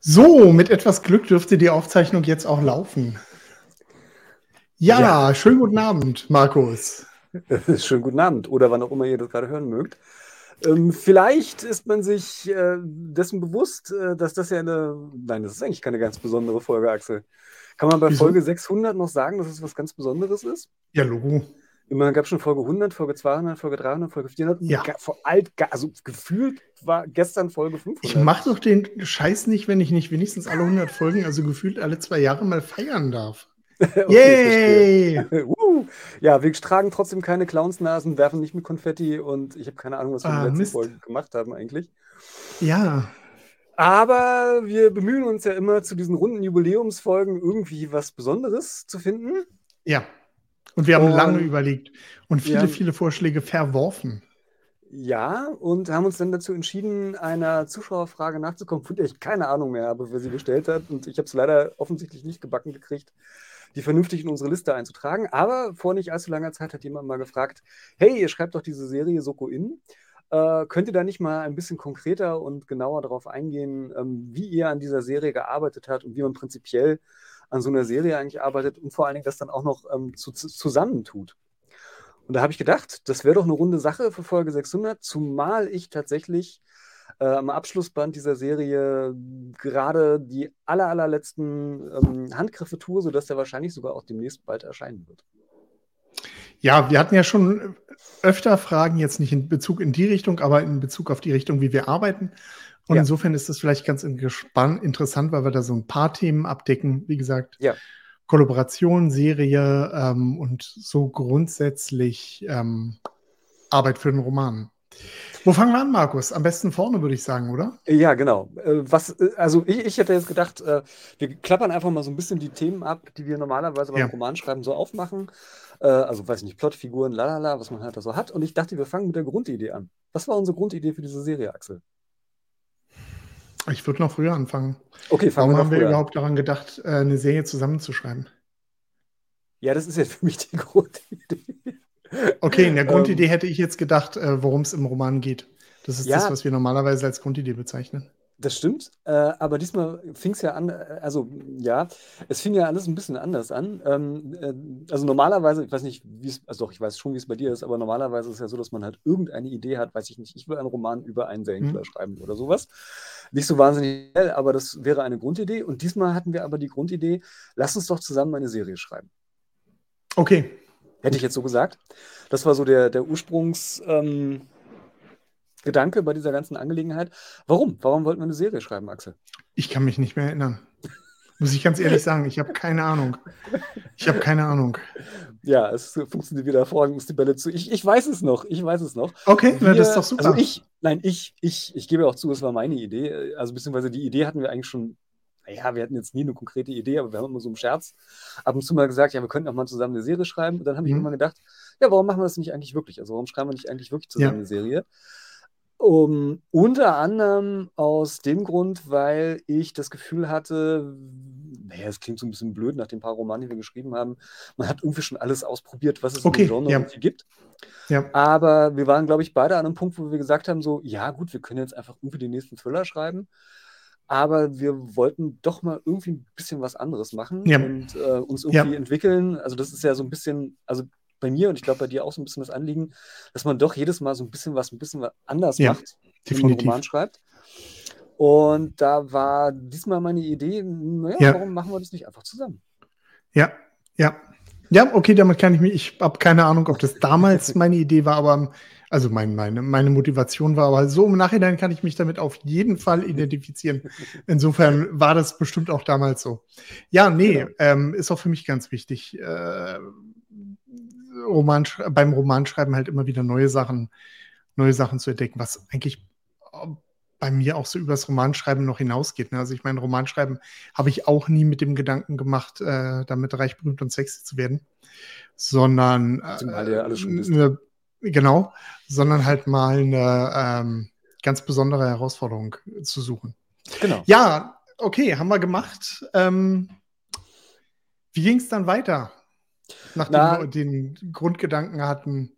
So, mit etwas Glück dürfte die Aufzeichnung jetzt auch laufen. Ja, ja. schönen guten Abend, Markus. schönen guten Abend oder wann auch immer ihr das gerade hören mögt. Ähm, vielleicht ist man sich äh, dessen bewusst, äh, dass das ja eine, nein, das ist eigentlich keine ganz besondere Folge, Axel. Kann man bei Wieso? Folge 600 noch sagen, dass es was ganz Besonderes ist? Ja, Logo. Immer gab es schon Folge 100, Folge 200, Folge 300, Folge 400. Ja. Vor alt, also gefühlt war gestern Folge 500. Ich mache doch den Scheiß nicht, wenn ich nicht wenigstens alle 100 Folgen, also gefühlt alle zwei Jahre mal feiern darf. okay, Yay! uh, ja, wir tragen trotzdem keine Clownsnasen, werfen nicht mit Konfetti und ich habe keine Ahnung, was wir ah, in der letzten Folge gemacht haben eigentlich. Ja. Aber wir bemühen uns ja immer zu diesen runden Jubiläumsfolgen irgendwie was Besonderes zu finden. Ja. Und wir haben und, lange überlegt und viele, ja, viele Vorschläge verworfen. Ja, und haben uns dann dazu entschieden, einer Zuschauerfrage nachzukommen, von der ich keine Ahnung mehr habe, wer sie gestellt hat. Und ich habe es leider offensichtlich nicht gebacken gekriegt, die vernünftig in unsere Liste einzutragen. Aber vor nicht allzu langer Zeit hat jemand mal gefragt: Hey, ihr schreibt doch diese Serie Soko In. Äh, könnt ihr da nicht mal ein bisschen konkreter und genauer darauf eingehen, ähm, wie ihr an dieser Serie gearbeitet habt und wie man prinzipiell an so einer Serie eigentlich arbeitet und vor allen Dingen das dann auch noch ähm, zu, zu, zusammentut. Und da habe ich gedacht, das wäre doch eine runde Sache für Folge 600, zumal ich tatsächlich äh, am Abschlussband dieser Serie gerade die aller, allerletzten ähm, Handgriffe tue, sodass der wahrscheinlich sogar auch demnächst bald erscheinen wird. Ja, wir hatten ja schon öfter Fragen, jetzt nicht in Bezug in die Richtung, aber in Bezug auf die Richtung, wie wir arbeiten. Und ja. insofern ist das vielleicht ganz interessant, weil wir da so ein paar Themen abdecken. Wie gesagt, ja. Kollaboration, Serie ähm, und so grundsätzlich ähm, Arbeit für den Roman. Wo fangen wir an, Markus? Am besten vorne, würde ich sagen, oder? Ja, genau. Äh, was, äh, also ich, ich hätte jetzt gedacht, äh, wir klappern einfach mal so ein bisschen die Themen ab, die wir normalerweise beim ja. Romanschreiben so aufmachen. Also, weiß ich nicht, Plotfiguren, lalala, was man halt da so hat. Und ich dachte, wir fangen mit der Grundidee an. Was war unsere Grundidee für diese Serie, Axel? Ich würde noch früher anfangen. Okay, fangen Warum wir haben wir überhaupt daran gedacht, eine Serie zusammenzuschreiben? Ja, das ist jetzt für mich die Grundidee. Okay, in der ähm, Grundidee hätte ich jetzt gedacht, äh, worum es im Roman geht. Das ist ja, das, was wir normalerweise als Grundidee bezeichnen. Das stimmt, äh, aber diesmal fing es ja an, äh, also ja, es fing ja alles ein bisschen anders an. Ähm, äh, also normalerweise, ich weiß nicht, wie es, also doch, ich weiß schon, wie es bei dir ist, aber normalerweise ist es ja so, dass man halt irgendeine Idee hat, weiß ich nicht, ich will einen Roman über einen Serienkiller mhm. schreiben oder sowas. Nicht so wahnsinnig schnell, aber das wäre eine Grundidee. Und diesmal hatten wir aber die Grundidee, lass uns doch zusammen eine Serie schreiben. Okay, Hätte ich jetzt so gesagt. Das war so der, der Ursprungsgedanke ähm, bei dieser ganzen Angelegenheit. Warum? Warum wollten wir eine Serie schreiben, Axel? Ich kann mich nicht mehr erinnern. Muss ich ganz ehrlich sagen, ich habe keine Ahnung. Ich habe keine Ahnung. Ja, es funktioniert wieder hervorragend, die Bälle zu. Ich, ich weiß es noch, ich weiß es noch. Okay, wir, das ist doch super. Also ich, nein, ich, ich, ich gebe auch zu, es war meine Idee. Also beziehungsweise die Idee hatten wir eigentlich schon naja, wir hatten jetzt nie eine konkrete Idee, aber wir haben immer so im Scherz ab und zu mal gesagt, ja, wir könnten auch mal zusammen eine Serie schreiben. Und dann habe ich mhm. immer gedacht, ja, warum machen wir das nicht eigentlich wirklich? Also warum schreiben wir nicht eigentlich wirklich zusammen ja. eine Serie? Um, unter anderem aus dem Grund, weil ich das Gefühl hatte, naja, es klingt so ein bisschen blöd nach den paar Romanen, die wir geschrieben haben. Man hat irgendwie schon alles ausprobiert, was es okay, im Genre ja. irgendwie gibt. Ja. Aber wir waren, glaube ich, beide an einem Punkt, wo wir gesagt haben: so, ja, gut, wir können jetzt einfach irgendwie den nächsten Thriller schreiben aber wir wollten doch mal irgendwie ein bisschen was anderes machen ja. und äh, uns irgendwie ja. entwickeln. Also das ist ja so ein bisschen, also bei mir und ich glaube bei dir auch so ein bisschen das Anliegen, dass man doch jedes Mal so ein bisschen was, ein bisschen was anders ja, macht, wenn man einen Roman schreibt. Und da war diesmal meine Idee, naja, ja. warum machen wir das nicht einfach zusammen? Ja, ja. Ja, okay, damit kann ich mich, ich habe keine Ahnung, ob das damals meine Idee war, aber also mein, meine, meine Motivation war, aber so im Nachhinein kann ich mich damit auf jeden Fall identifizieren. Insofern war das bestimmt auch damals so. Ja, nee, genau. ähm, ist auch für mich ganz wichtig. Äh, Roman, beim Romanschreiben halt immer wieder neue Sachen, neue Sachen zu entdecken, was eigentlich bei mir auch so übers Romanschreiben noch hinausgeht. Ne? Also ich meine, Romanschreiben habe ich auch nie mit dem Gedanken gemacht, äh, damit reich, berühmt und sexy zu werden, sondern äh, ja alles schon eine, Genau, sondern halt mal eine ähm, ganz besondere Herausforderung zu suchen. Genau. Ja, okay, haben wir gemacht. Ähm, wie ging es dann weiter, nachdem Na, wir den Grundgedanken hatten,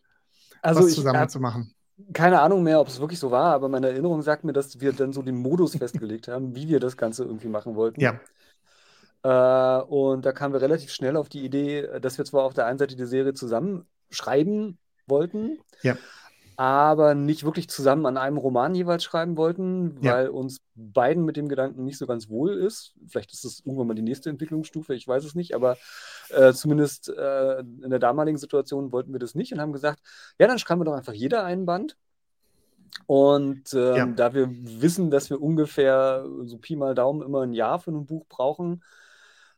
also was zusammen ich, zu machen? keine Ahnung mehr, ob es wirklich so war, aber meine Erinnerung sagt mir, dass wir dann so den Modus festgelegt haben, wie wir das Ganze irgendwie machen wollten. Ja. Äh, und da kamen wir relativ schnell auf die Idee, dass wir zwar auf der einen Seite die Serie zusammen schreiben wollten, Ja. aber nicht wirklich zusammen an einem Roman jeweils schreiben wollten, Ja. weil uns beiden mit dem Gedanken nicht so ganz wohl ist. Vielleicht ist es irgendwann mal die nächste Entwicklungsstufe, ich weiß es nicht, aber äh, zumindest äh, in der damaligen Situation wollten wir das nicht und haben gesagt, ja, dann schreiben wir doch einfach jeder einen Band. Und ähm, Ja. da wir wissen, dass wir ungefähr so Pi mal Daumen immer ein Jahr für ein Buch brauchen,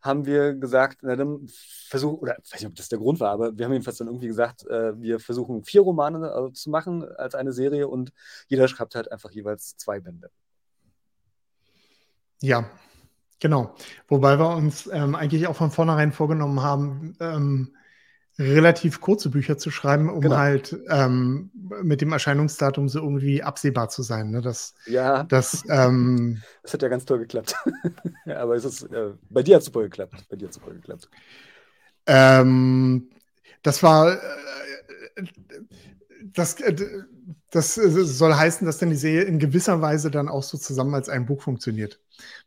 haben wir gesagt, na dann versuchen, oder ich weiß nicht, ob das der Grund war, aber wir haben jedenfalls dann irgendwie gesagt, äh, wir versuchen vier Romane äh, zu machen als eine Serie und jeder schreibt halt einfach jeweils zwei Bände. Ja, genau. Wobei wir uns ähm, eigentlich auch von vornherein vorgenommen haben, ähm, relativ kurze Bücher zu schreiben, um Genau. halt ähm, mit dem Erscheinungsdatum so irgendwie absehbar zu sein. Ne? Das, Ja, das, ähm, das hat ja ganz toll geklappt. aber es ist, äh, bei dir hat es super geklappt. Bei dir hat super geklappt. ähm, das war, äh, das, äh, das soll heißen, dass dann die Serie in gewisser Weise dann auch so zusammen als ein Buch funktioniert.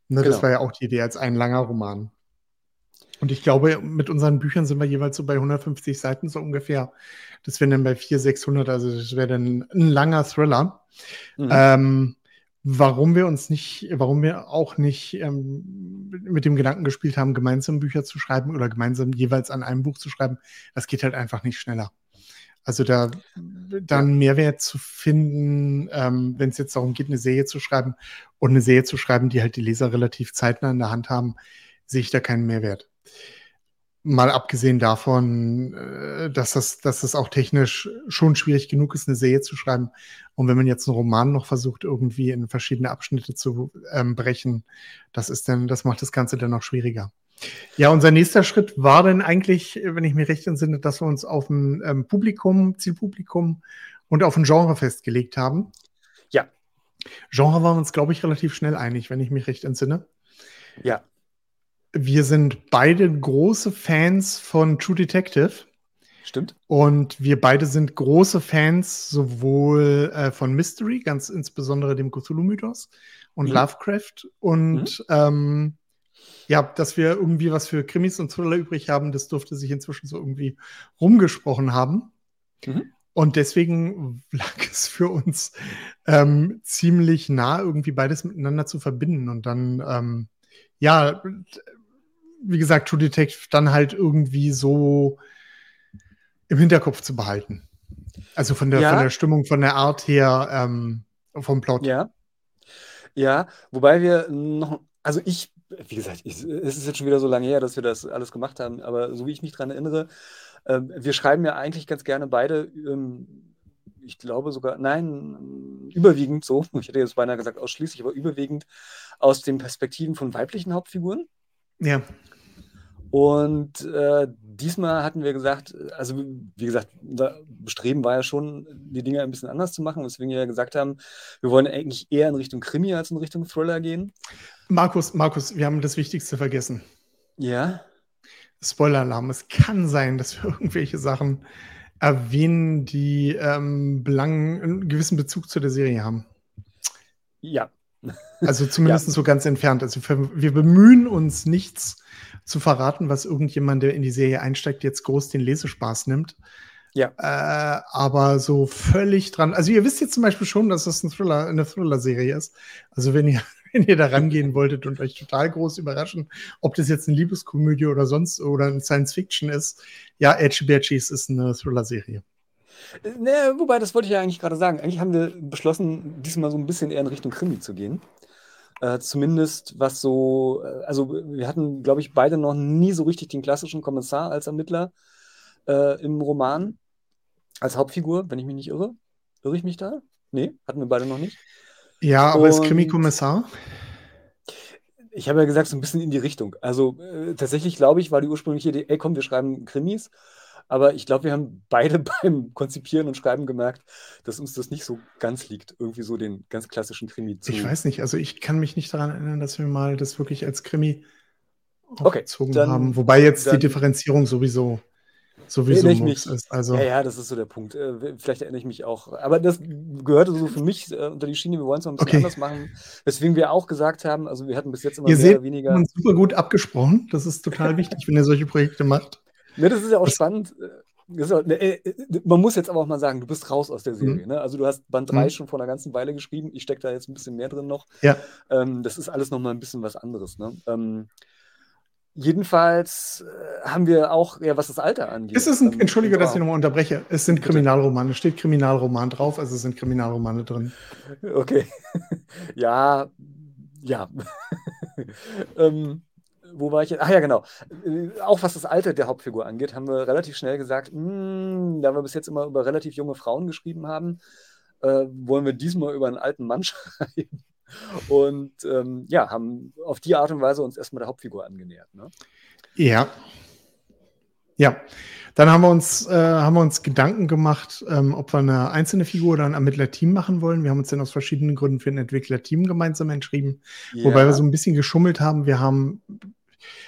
Ne, Das Genau. war ja auch die Idee als ein langer Roman. Und ich glaube, mit unseren Büchern sind wir jeweils so bei 150 Seiten so ungefähr. Das wären dann bei 400, 600, also das wäre dann ein langer Thriller. Mhm. Ähm, warum wir uns nicht, warum wir auch nicht ähm, mit dem Gedanken gespielt haben, gemeinsam Bücher zu schreiben oder gemeinsam jeweils an einem Buch zu schreiben, das geht halt einfach nicht schneller. Also da dann Mehrwert zu finden, ähm, wenn es jetzt darum geht, eine Serie zu schreiben und eine Serie zu schreiben, die halt die Leser relativ zeitnah in der Hand haben, sehe ich da keinen Mehrwert. Mal abgesehen davon, äh, dass das, dass das auch technisch schon schwierig genug ist, eine Serie zu schreiben. Und wenn man jetzt einen Roman noch versucht, irgendwie in verschiedene Abschnitte zu ähm, brechen, das ist dann, das macht das Ganze dann noch schwieriger. Ja, unser nächster Schritt war dann eigentlich, wenn ich mir recht entsinne, dass wir uns auf ein ähm, Publikum, Zielpublikum und auf ein Genre festgelegt haben. Ja. Genre waren wir uns, glaube ich, relativ schnell einig, wenn ich mich recht entsinne. Ja. Wir sind beide große Fans von True Detective. Stimmt. Und wir beide sind große Fans sowohl äh, von Mystery, ganz insbesondere dem Cthulhu-Mythos und Mhm. Lovecraft. Und ähm, ja, dass wir irgendwie was für Krimis und Thriller übrig haben, das durfte sich inzwischen so irgendwie rumgesprochen haben. Mhm. Und deswegen lag es für uns ähm, ziemlich nah, irgendwie beides miteinander zu verbinden. Und dann, ähm, ja, wie gesagt, True Detective dann halt irgendwie so im Hinterkopf zu behalten. Also von der, Ja. von der Stimmung, von der Art her, ähm, vom Plot. Ja. Ja, wobei wir noch, also ich, wie gesagt, ich, es ist jetzt schon wieder so lange her, dass wir das alles gemacht haben, aber so wie ich mich dran erinnere, ähm, wir schreiben ja eigentlich ganz gerne beide, ähm, ich glaube sogar, nein, überwiegend so, ich hätte jetzt beinahe gesagt ausschließlich, aber überwiegend aus den Perspektiven von weiblichen Hauptfiguren. Ja. Und äh, diesmal hatten wir gesagt, also wie gesagt, unser Bestreben war ja schon, die Dinge ein bisschen anders zu machen, weswegen wir ja gesagt haben, wir wollen eigentlich eher in Richtung Krimi als in Richtung Thriller gehen. Markus, Markus, wir haben das Wichtigste vergessen. Ja, Spoiler-Alarm. Es kann sein, dass wir irgendwelche Sachen erwähnen, die ähm, Belang, einen gewissen Bezug zu der Serie haben. ja, Also zumindest so ganz entfernt. Also wir, wir bemühen uns nichts zu verraten, was irgendjemand, der in die Serie einsteigt, jetzt groß den Lesespaß nimmt. Ja. Äh, aber so völlig dran. Also ihr wisst jetzt zum Beispiel schon, dass das ein Thriller, eine Thriller-Serie ist. Also wenn ihr, wenn ihr da rangehen wolltet und euch total groß überraschen, ob das jetzt eine Liebeskomödie oder sonst oder ein Science-Fiction ist, ja, Edgy Badgies ist eine Thriller-Serie. Ne, wobei, das wollte ich ja eigentlich gerade sagen. Eigentlich haben wir beschlossen, diesmal so ein bisschen eher in Richtung Krimi zu gehen. Äh, zumindest was so, äh, also wir hatten, glaube ich, beide noch nie so richtig den klassischen Kommissar als Ermittler äh, im Roman, als Hauptfigur, wenn ich mich nicht irre. Irre ich mich da? Nee, hatten wir beide noch nicht. Ja, aber ist Und- Krimi-Kommissar? Ich habe ja gesagt, so ein bisschen in die Richtung. Also äh, tatsächlich, glaube ich, war die ursprüngliche Idee, ey komm, wir schreiben Krimis. Aber ich glaube, wir haben beide beim Konzipieren und Schreiben gemerkt, dass uns das nicht so ganz liegt, irgendwie so den ganz klassischen Krimi zu. Ich weiß nicht, also ich kann mich nicht daran erinnern, dass wir mal das wirklich als Krimi Okay, aufgezogen dann- haben. Wobei jetzt die dann- Differenzierung sowieso sowieso Erinnere ich mich. ist. Also, Ja, ja, das ist so der Punkt. Äh, Vielleicht erinnere ich mich auch. Aber das gehörte so für mich äh, unter die Schiene. Wir wollen es noch ein bisschen Okay. anders machen. Weswegen wir auch gesagt haben, also wir hatten bis jetzt immer ihr mehr seht, oder wir weniger. haben uns super gut abgesprochen. Das ist total wichtig, wenn ihr solche Projekte macht. Ne, das ist ja auch Das- spannend. Ist auch, ne, äh, äh, man muss jetzt aber auch mal sagen, du bist raus aus der Serie. Ne? Also du hast Band 3 Mhm. schon vor einer ganzen Weile geschrieben. Ich stecke da jetzt ein bisschen mehr drin noch. Ja. Ähm, das ist alles nochmal ein bisschen was anderes. Ne? Ähm, jedenfalls äh, haben wir auch, ja, was das Alter angeht. Es ist ein, ähm, Entschuldige, dass ich nochmal unterbreche. Es sind Bitte. Kriminalromane. Es steht Kriminalroman drauf, also es sind Kriminalromane drin. Okay. ja, ja. ähm, wo war ich jetzt? Ach ja, genau. Äh, Auch was das Alter der Hauptfigur angeht, haben wir relativ schnell gesagt, "Hm, da wir bis jetzt immer über relativ junge Frauen geschrieben haben, äh, wollen wir diesmal über einen alten Mann schreiben. Und ähm, ja, haben auf die Art und Weise uns erstmal der Hauptfigur angenähert. Ne? Ja. Ja. Dann haben wir uns, äh, haben wir uns Gedanken gemacht, ähm, ob wir eine einzelne Figur oder ein Ermittlerteam machen wollen. Wir haben uns dann aus verschiedenen Gründen für ein Entwicklerteam gemeinsam entschieden. Wobei Ja. wir so ein bisschen geschummelt haben. Wir haben,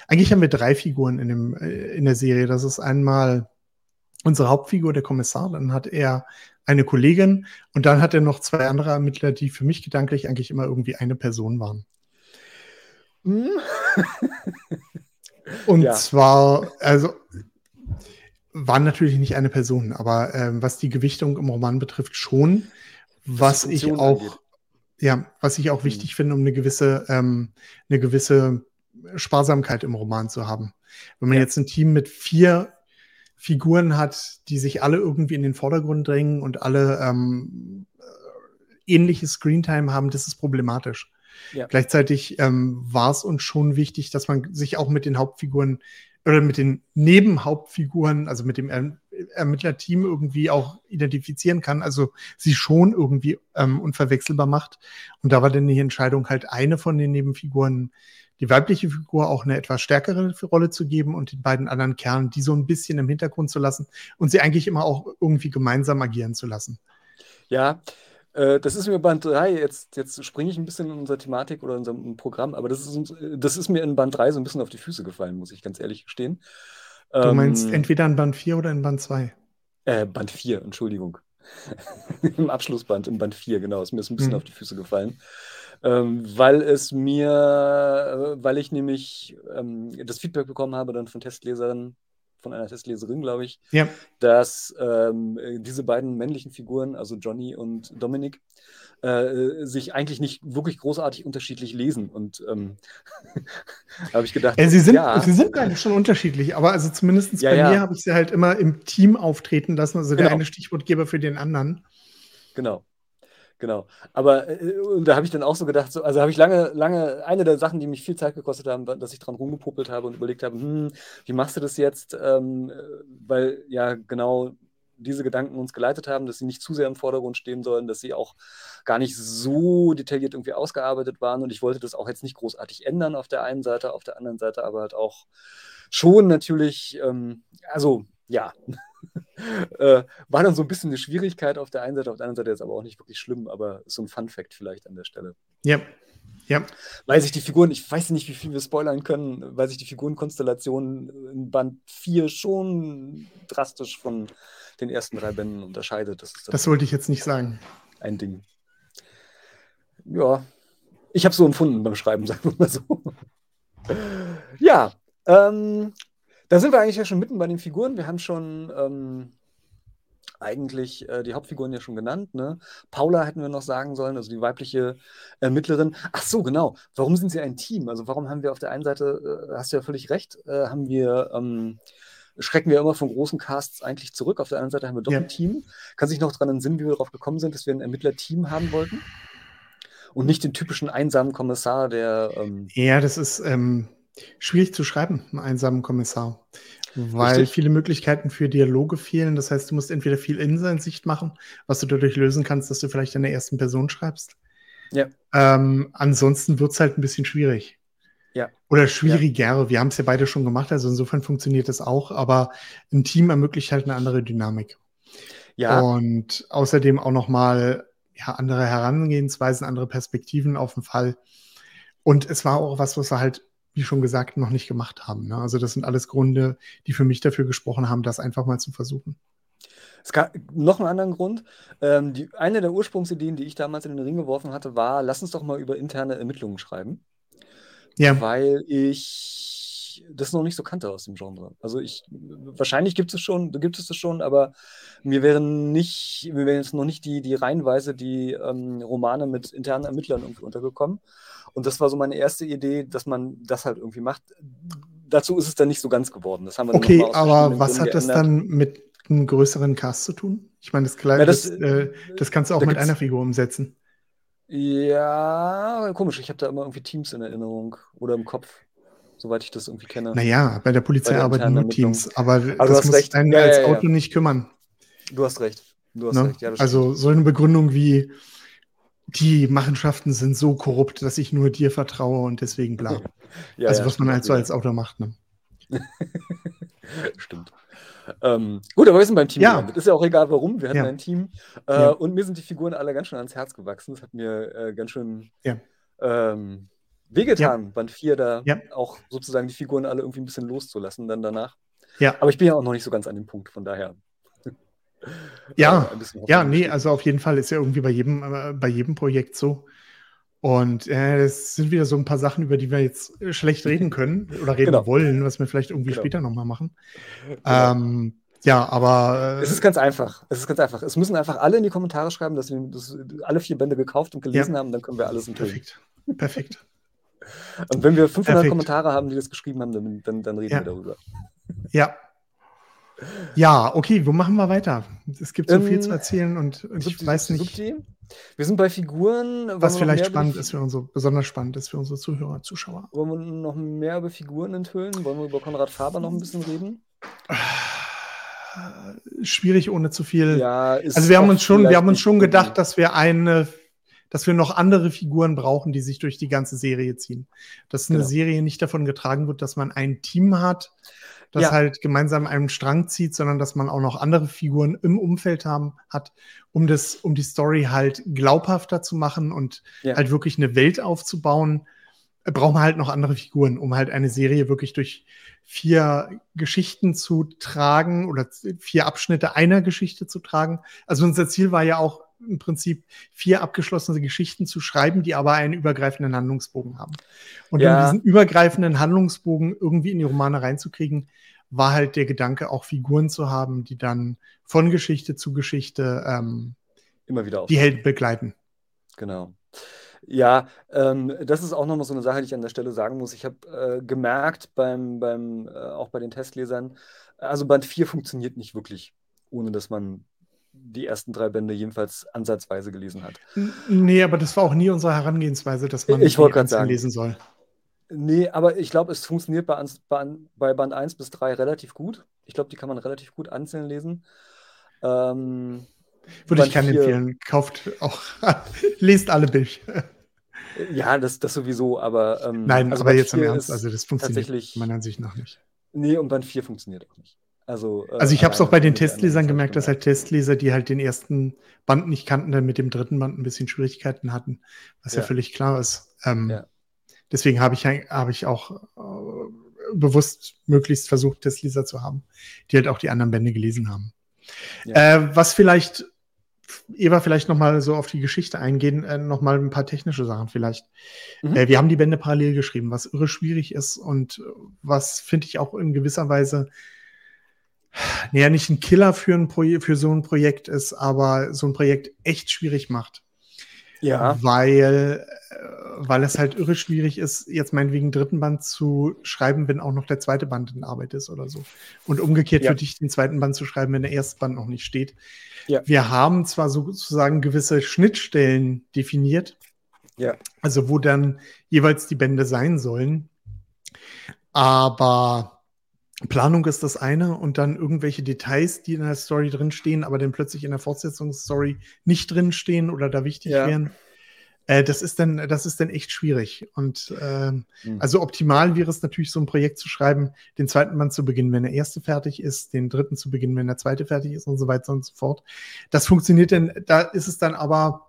eigentlich haben wir drei Figuren in, dem, äh, in der Serie. Das ist einmal unsere Hauptfigur, der Kommissar. Dann hat er eine Kollegin und dann hat er noch zwei andere Ermittler, die für mich gedanklich eigentlich immer irgendwie eine Person waren. Hm? Und Ja. zwar, also waren natürlich nicht eine Person, aber ähm, was die Gewichtung im Roman betrifft, schon. Was ich auch, angeht. ja, was ich auch Mhm. wichtig finde, um eine gewisse, ähm, eine gewisse Sparsamkeit im Roman zu haben. Wenn man Ja. jetzt ein Team mit vier Figuren hat, die sich alle irgendwie in den Vordergrund drängen und alle ähm, äh, ähnliche Screentime haben, das ist problematisch. Ja. Gleichzeitig ähm, war es uns schon wichtig, dass man sich auch mit den Hauptfiguren oder mit den Nebenhauptfiguren, also mit dem er Ermittlerteam irgendwie auch identifizieren kann, also sie schon irgendwie ähm, unverwechselbar macht. Und da war dann die Entscheidung, halt eine von den Nebenfiguren, die weibliche Figur, auch eine etwas stärkere Rolle zu geben und den beiden anderen Kernen, die so ein bisschen im Hintergrund zu lassen und sie eigentlich immer auch irgendwie gemeinsam agieren zu lassen. Ja, äh, das ist mir Band 3, jetzt, jetzt springe ich ein bisschen in unsere Thematik oder in unserem Programm, aber das ist, das ist mir in Band 3 so ein bisschen auf die Füße gefallen, muss ich ganz ehrlich gestehen. Du meinst Ähm, entweder in Band 4 oder in Band 2. äh, Band 4, Entschuldigung. Im Abschlussband, im Band 4, genau, ist mir das ein bisschen Mhm. auf die Füße gefallen. Ähm, weil es mir, äh, weil ich nämlich ähm, das Feedback bekommen habe dann von Testlesern, von einer Testleserin, glaube ich, Ja. dass ähm, äh, diese beiden männlichen Figuren, also Johnny und Dominic, äh, sich eigentlich nicht wirklich großartig unterschiedlich lesen. Und ähm, habe ich gedacht, Äh, sie, sind, ja, sie sind eigentlich schon unterschiedlich, aber also zumindest Ja, bei ja. mir habe ich sie halt immer im Team auftreten lassen, also der Genau. eine Stichwortgeber für den anderen. Genau. Genau. Aber äh, und da habe ich dann auch so gedacht, so, also habe ich lange, lange, eine der Sachen, die mich viel Zeit gekostet haben, dass ich dran rumgepopelt habe und überlegt habe, hm, wie machst du das jetzt? Ähm, äh, weil ja genau diese Gedanken uns geleitet haben, dass sie nicht zu sehr im Vordergrund stehen sollen, dass sie auch gar nicht so detailliert irgendwie ausgearbeitet waren. Und ich wollte das auch jetzt nicht großartig ändern auf der einen Seite, auf der anderen Seite aber halt auch schon natürlich, ähm, also ja, äh, war dann so ein bisschen eine Schwierigkeit auf der einen Seite, auf der anderen Seite jetzt aber auch nicht wirklich schlimm, aber so ein Fun-Fact vielleicht an der Stelle. Ja. Ja. Weil sich die Figuren, ich weiß nicht, wie viel wir spoilern können, weil sich die Figurenkonstellation in Band 4 schon drastisch von den ersten drei Bänden unterscheidet. Das Das wollte ich jetzt nicht sagen. ein Ding. Ja, ich habe so empfunden beim Schreiben, sagen wir mal so. ja, ähm, da sind wir eigentlich ja schon mitten bei den Figuren. Wir haben schon ähm, eigentlich äh, die Hauptfiguren ja schon genannt. Ne? Paula hätten wir noch sagen sollen, also die weibliche Ermittlerin. Ach so, genau. Warum sind sie ein Team? Also warum haben wir auf der einen Seite, äh, hast du ja völlig recht, äh, haben wir ähm, schrecken wir immer von großen Casts eigentlich zurück. Auf der anderen Seite haben wir doch Ja. ein Team. Kann sich noch daran entsinnen, wie wir darauf gekommen sind, dass wir ein Ermittlerteam haben wollten? Und nicht den typischen einsamen Kommissar, der. Ähm, Ja, das ist ähm, schwierig zu schreiben, einen einsamen Kommissar. Weil Richtig. viele Möglichkeiten für Dialoge fehlen. Das heißt, du musst entweder viel Innensicht machen, was du dadurch lösen kannst, dass du vielleicht in der ersten Person schreibst. Ja. Ähm, ansonsten wird es halt ein bisschen schwierig. Ja. Oder schwieriger. Wir haben es ja beide schon gemacht, also insofern funktioniert das auch, aber ein Team ermöglicht halt eine andere Dynamik. ja, Und außerdem auch nochmal ja, andere Herangehensweisen, andere Perspektiven auf den Fall. Und es war auch was, was wir halt wie schon gesagt, noch nicht gemacht haben. Ne? Also das sind alles Gründe, die für mich dafür gesprochen haben, das einfach mal zu versuchen. Es gab noch einen anderen Grund. Ähm, die, eine der Ursprungsideen, die ich damals in den Ring geworfen hatte, war, lass uns doch mal über interne Ermittlungen schreiben. Ja. Weil ich das noch nicht so kannte aus dem Genre. Also ich, wahrscheinlich gibt es schon, gibt es das schon, aber mir wären nicht, mir wären jetzt noch nicht die, die reihenweise die ähm, Romane mit internen Ermittlern irgendwie untergekommen. Und das war so meine erste Idee, dass man das halt irgendwie macht. Dazu ist es dann nicht so ganz geworden. Das haben wir okay, aber was hat das dann mit einem größeren Cast zu tun? Ich meine, das, ja, das, das, äh, das, kannst du auch mit einer Figur umsetzen. Ja, komisch. Ich habe da immer irgendwie Teams in Erinnerung oder im Kopf, soweit ich das irgendwie kenne. Naja, bei der Polizei bei arbeiten nur Teams, aber also das muss recht. einen ja, als Auto nicht kümmern. Du hast recht. Du hast ne? recht. also so eine Begründung wie, die Machenschaften sind so korrupt, dass ich nur dir vertraue und deswegen bla. ja, also ja, was man halt so als Autor macht. Ne? stimmt. Ähm, gut, aber wir sind beim Team ja. gelandet. Ist ja auch egal, warum. Wir hatten ja. ein Team. Äh, ja. Und mir sind die Figuren alle ganz schön ans Herz gewachsen. Das hat mir äh, ganz schön ähm, wehgetan, Band 4 da auch sozusagen die Figuren alle irgendwie ein bisschen loszulassen dann danach. Ja. Aber ich bin ja auch noch nicht so ganz an dem Punkt, von daher. Ja, äh, ja, nee, also auf jeden Fall ist ja irgendwie bei jedem, äh, bei jedem Projekt so. Und äh, es sind wieder so ein paar Sachen, über die wir jetzt äh, schlecht reden können oder reden genau. wollen, was wir vielleicht irgendwie genau. später nochmal machen. Genau. Ähm, ja, aber. Äh, es ist ganz einfach. Es ist ganz einfach. Es müssen einfach alle in die Kommentare schreiben, dass wir das, alle vier Bände gekauft und gelesen ja. haben, dann können wir alles enthüllen. Perfekt. Perfekt. und wenn wir 500 Perfekt. Kommentare haben, die das geschrieben haben, dann, dann, dann reden ja. wir darüber. Ja, ja, okay, wo machen wir weiter? Es gibt so ähm, viel zu erzählen und, und ich weiß nicht. Wir sind bei Figuren. Was vielleicht spannend ist für unsere, besonders spannend ist für unsere Zuhörer, Zuschauer. Wollen wir noch mehr über Figuren enthüllen? Wollen wir über Konrad Faber noch ein bisschen reden? Schwierig ohne zu viel. Ja, also wir haben uns schon, wir haben uns schon gedacht, dass wir eine, dass wir noch andere Figuren brauchen, die sich durch die ganze Serie ziehen. Dass eine genau. Serie nicht davon getragen wird, dass man ein Team hat, das ja. halt gemeinsam einen Strang zieht, sondern dass man auch noch andere Figuren im Umfeld haben, hat, um das, um die Story halt glaubhafter zu machen und ja. halt wirklich eine Welt aufzubauen, braucht man halt noch andere Figuren, um halt eine Serie wirklich durch vier Geschichten zu tragen oder vier Abschnitte einer Geschichte zu tragen. Also unser Ziel war ja auch im Prinzip vier abgeschlossene Geschichten zu schreiben, die aber einen übergreifenden Handlungsbogen haben. Und ja. um diesen übergreifenden Handlungsbogen irgendwie in die Romane reinzukriegen, war halt der Gedanke, auch Figuren zu haben, die dann von Geschichte zu Geschichte ähm, immer wieder die Helden begleiten. Genau. Ja, ähm, das ist auch nochmal so eine Sache, die ich an der Stelle sagen muss. Ich habe äh, gemerkt, beim, beim, äh, auch bei den Testlesern, also Band 4 funktioniert nicht wirklich, ohne dass man die ersten drei Bände jedenfalls ansatzweise gelesen hat. Nee, aber das war auch nie unsere Herangehensweise, dass man ich die sagen, lesen soll. Nee, aber ich glaube, es funktioniert bei, bei, Band 1 bis 3 relativ gut. Ich glaube, die kann man relativ gut einzeln lesen. Ähm, Würde Band ich keinen empfehlen. Kauft auch, lest alle Bücher. Ja, das, das sowieso, aber. Ähm, Nein, also aber jetzt im Ernst, also das funktioniert meiner Ansicht nach nicht. Nee, und Band 4 funktioniert auch nicht. Also, äh, also ich habe es auch bei den Testlesern gemerkt, dass halt Testleser, die halt den ersten Band nicht kannten, dann mit dem dritten Band ein bisschen Schwierigkeiten hatten, was ja, ja völlig klar ist. Ähm, ja. Deswegen habe ich, hab ich auch äh, bewusst möglichst versucht, Testleser zu haben, die halt auch die anderen Bände gelesen haben. Ja. Äh, was vielleicht, Eva, vielleicht noch mal so auf die Geschichte eingehen, äh, noch mal ein paar technische Sachen vielleicht. Mhm. Äh, wir haben die Bände parallel geschrieben, was irre schwierig ist und was, finde ich, auch in gewisser Weise naja, nicht ein Killer für, ein für so ein Projekt ist, aber so ein Projekt echt schwierig macht. Ja. Weil, äh, weil es halt irre schwierig ist, jetzt meinetwegen dritten Band zu schreiben, wenn auch noch der zweite Band in Arbeit ist oder so. Und umgekehrt ja. für dich den zweiten Band zu schreiben, wenn der erste Band noch nicht steht. Ja. Wir haben zwar sozusagen gewisse Schnittstellen definiert, ja. also wo dann jeweils die Bände sein sollen, aber Planung ist das eine und dann irgendwelche Details, die in der Story drinstehen, aber dann plötzlich in der Fortsetzungsstory nicht drinstehen oder da wichtig ja. wären. Äh, das ist dann, das ist dann echt schwierig. Und äh, mhm. also optimal wäre es natürlich, so ein Projekt zu schreiben, den zweiten Band zu beginnen, wenn der erste fertig ist, den dritten zu beginnen, wenn der zweite fertig ist und so weiter und so fort. Das funktioniert dann, da ist es dann aber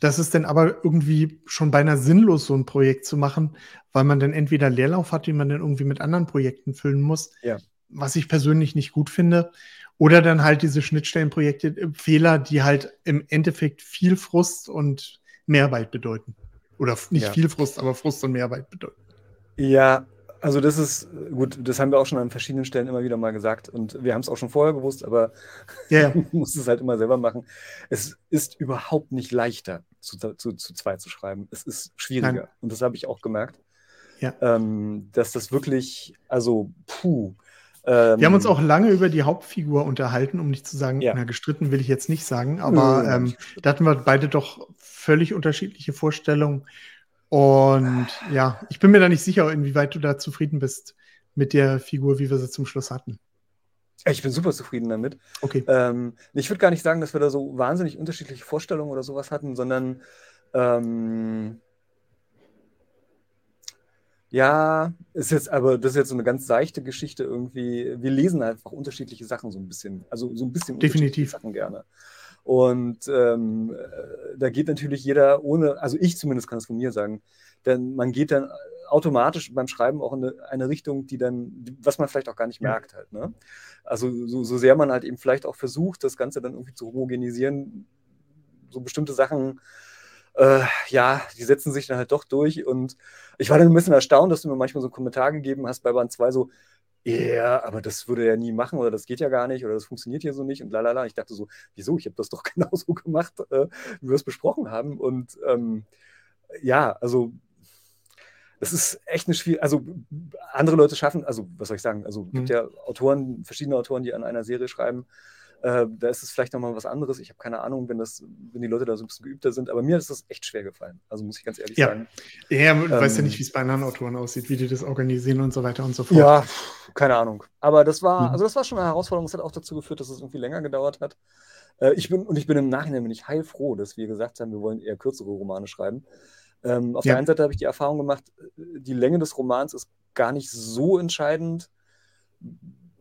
Das ist dann aber irgendwie schon beinahe sinnlos, so ein Projekt zu machen, weil man dann entweder Leerlauf hat, den man dann irgendwie mit anderen Projekten füllen muss, Ja. was ich persönlich nicht gut finde. Oder dann halt diese Schnittstellenprojekte, äh, Fehler, die halt im Endeffekt viel Frust und Mehrarbeit bedeuten. Oder nicht Ja. viel Frust, aber Frust und Mehrarbeit bedeuten. Ja, also das ist gut, das haben wir auch schon an verschiedenen Stellen immer wieder mal gesagt und wir haben es auch schon vorher gewusst, aber ja. man muss es halt immer selber machen. Es ist überhaupt nicht leichter, zu, zu, zu zweit zu schreiben. Es ist schwieriger Nein. und das habe ich auch gemerkt. Ja. Ähm, dass das wirklich, also puh. Ähm, Wir haben uns auch lange über die Hauptfigur unterhalten, um nicht zu sagen, Ja. na, gestritten will ich jetzt nicht sagen, aber Nö, ähm, da hatten wir beide doch völlig unterschiedliche Vorstellungen. Und ja, ich bin mir da nicht sicher, inwieweit du da zufrieden bist mit der Figur, wie wir sie zum Schluss hatten. Ich bin super zufrieden damit. Okay. Ähm, ich würde gar nicht sagen, dass wir da so wahnsinnig unterschiedliche Vorstellungen oder sowas hatten, sondern ähm, ja, ist jetzt aber das ist jetzt so eine ganz seichte Geschichte irgendwie. Wir lesen einfach unterschiedliche Sachen so ein bisschen, also so ein bisschen unterschiedliche Definitiv. Sachen gerne. Und ähm, äh, da geht natürlich jeder ohne, also ich zumindest kann es von mir sagen, denn man geht dann automatisch beim Schreiben auch in eine, eine Richtung, die dann, was man vielleicht auch gar nicht Ja. merkt halt. Ne? Also so, so sehr man halt eben vielleicht auch versucht, das Ganze dann irgendwie zu homogenisieren, so bestimmte Sachen, äh, ja, die setzen sich dann halt doch durch. Und ich war dann ein bisschen erstaunt, dass du mir manchmal so einen Kommentar gegeben hast bei Band 2, so, ja, aber das würde er nie machen oder das geht ja gar nicht oder das funktioniert hier so nicht und lalala. Ich dachte so, wieso? Ich habe das doch genauso gemacht, äh, wie wir es besprochen haben. Und ähm, ja, also das ist echt eine schwierige, also andere Leute schaffen, also was soll ich sagen, also es gibt Mhm. ja Autoren, verschiedene Autoren, die an einer Serie schreiben. Äh, da ist es vielleicht nochmal was anderes. Ich habe keine Ahnung, wenn, das, wenn die Leute da so ein bisschen geübter sind, aber mir ist das echt schwer gefallen. Also muss ich ganz ehrlich Ja. sagen. Ja, man weiß ja Ähm, nicht, wie es bei anderen Autoren aussieht, wie die das organisieren und so weiter und so fort. Ja, keine Ahnung. Aber das war, Mhm. also das war schon eine Herausforderung. Es hat auch dazu geführt, dass es irgendwie länger gedauert hat. Äh, ich bin, und ich bin im Nachhinein bin ich heilfroh, dass wir gesagt haben, wir wollen eher kürzere Romane schreiben. Ähm, auf Ja. der einen Seite habe ich die Erfahrung gemacht, äh, die Länge des Romans ist gar nicht so entscheidend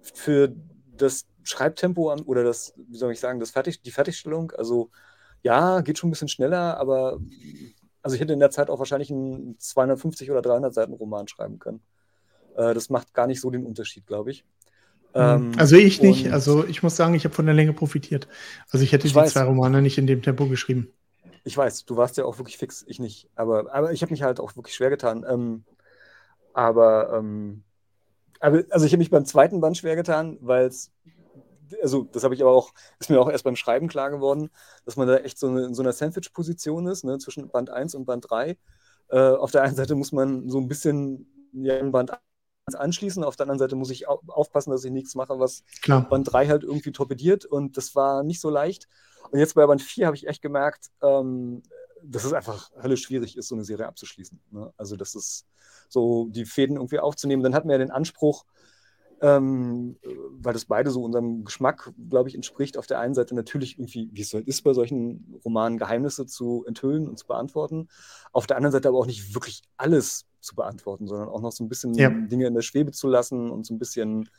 für das Schreibtempo am- oder das, wie soll ich sagen, das Fertig, die Fertigstellung. Also ja, geht schon ein bisschen schneller, aber also ich hätte in der Zeit auch wahrscheinlich einen 250 oder 300 Seiten Roman schreiben können. Äh, das macht gar nicht so den Unterschied, glaube ich. Ähm, also ich nicht. Also ich muss sagen, ich habe von der Länge profitiert. Also ich hätte Ich die weiß. zwei Romane nicht in dem Tempo geschrieben. Ich weiß, du warst ja auch wirklich fix, ich nicht. Aber, aber ich habe mich halt auch wirklich schwer getan. Ähm, aber, ähm, aber, also ich habe mich beim zweiten Band schwer getan, weil es, also das habe ich aber auch, ist mir auch erst beim Schreiben klar geworden, dass man da echt so eine, in so einer Sandwich-Position ist, ne, zwischen Band 1 und Band 3. Äh, auf der einen Seite muss man so ein bisschen ja, an Band 1 anschließen, auf der anderen Seite muss ich au aufpassen, dass ich nichts mache, was Klar. Band 3 halt irgendwie torpediert und das war nicht so leicht. Und jetzt bei Band 4 habe ich echt gemerkt, ähm, dass es einfach höllisch schwierig ist, so eine Serie abzuschließen. Ne? Also, das ist so, die Fäden irgendwie aufzunehmen. Dann hatten wir ja den Anspruch, ähm, weil das beide so unserem Geschmack, glaube ich, entspricht, auf der einen Seite natürlich irgendwie, wie es halt ist, bei solchen Romanen Geheimnisse zu enthüllen und zu beantworten. Auf der anderen Seite aber auch nicht wirklich alles zu beantworten, sondern auch noch so ein bisschen Ja. Dinge in der Schwebe zu lassen und so ein bisschen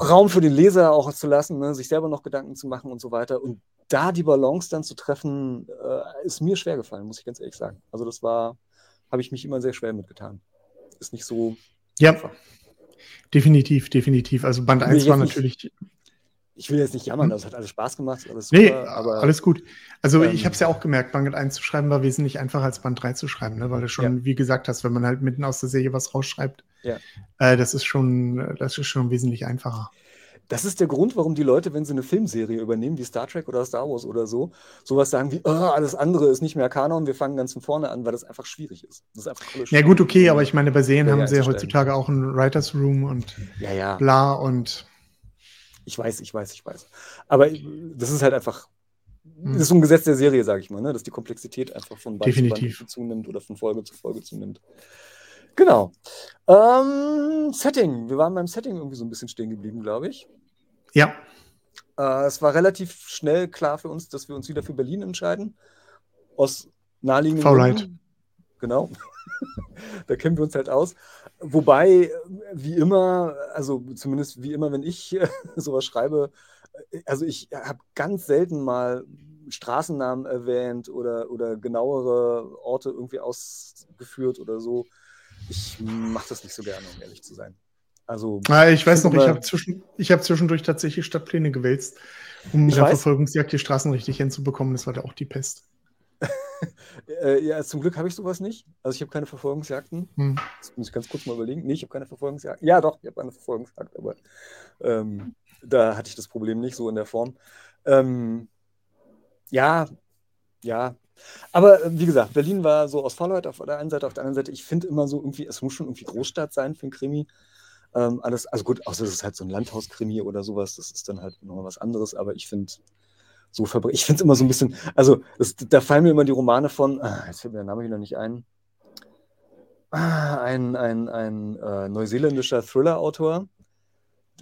Raum für den Leser auch zu lassen, ne, sich selber noch Gedanken zu machen und so weiter. Und da die Balance dann zu treffen, äh, ist mir schwer gefallen, muss ich ganz ehrlich sagen. Also das war, habe ich mich immer sehr schwer mitgetan. Ist nicht so Ja, einfach. definitiv, definitiv. Also Band Nee, 1 war natürlich. Ich will jetzt nicht jammern, das hat alles Spaß gemacht, alles Nee, super, aber alles gut. Also ähm, ich habe es ja auch gemerkt, Band 1 zu schreiben war wesentlich einfacher als Band 3 zu schreiben, ne? weil du schon, wie gesagt hast, wenn man halt mitten aus der Serie was rausschreibt, Ja. äh, das ist schon, das ist schon wesentlich einfacher. das ist der Grund, warum die Leute, wenn sie eine Filmserie übernehmen, wie Star Trek oder Star Wars oder so, sowas sagen wie, oh, alles andere ist nicht mehr Kanon, wir fangen ganz von vorne an, weil das einfach schwierig ist. Das ist einfach Ja gut, okay, aber ich meine, bei Serien Serie haben sie ja heutzutage auch einen Writers Room und Ja, ja. bla und Ich weiß, ich weiß, ich weiß. Aber das ist halt einfach, Hm. das ist so ein Gesetz der Serie, sage ich mal, ne? dass die Komplexität einfach von Band zu Band zunimmt oder von Folge zu Folge zunimmt. Genau. Ähm, Setting. Wir waren beim Setting irgendwie so ein bisschen stehen geblieben, glaube ich. ja, Äh, es war relativ schnell klar für uns, dass wir uns wieder für Berlin entscheiden. Aus naheliegenden Faulheit. Genau. da kennen wir uns halt aus. Wobei, wie immer, also zumindest wie immer, wenn ich äh, sowas schreibe, also ich habe ganz selten mal Straßennamen erwähnt oder, oder genauere Orte irgendwie ausgeführt oder so. Ich mache das nicht so gerne, um ehrlich zu sein. Also, ah, ich weiß noch, ich habe zwischen, hab zwischendurch tatsächlich Stadtpläne gewälzt, um mit der weiß. Verfolgungsjagd die Straßen richtig hinzubekommen. Das war da auch die Pest. äh, ja, zum Glück habe ich sowas nicht. Also ich habe keine Verfolgungsjagden. Hm. Das muss ich ganz kurz mal überlegen. Nee, ich habe keine Verfolgungsjagden. Ja, doch, ich habe eine Verfolgungsjagd, aber ähm, da hatte ich das Problem nicht so in der Form. Ähm, ja, ja. Aber äh, wie gesagt, Berlin war so aus Faulheit auf der einen Seite, auf der anderen Seite, ich finde immer so irgendwie, es muss schon irgendwie Großstadt sein für ein Krimi. Ähm, alles, also gut, außer es ist halt so ein Landhauskrimi oder sowas, das ist dann halt nochmal was anderes, aber ich finde so Verbre ich finde es immer so ein bisschen, also das, da fallen mir immer die Romane von, ah, jetzt fällt mir der Name wieder nicht ein, ah, ein, ein, ein äh, neuseeländischer Thriller-Autor,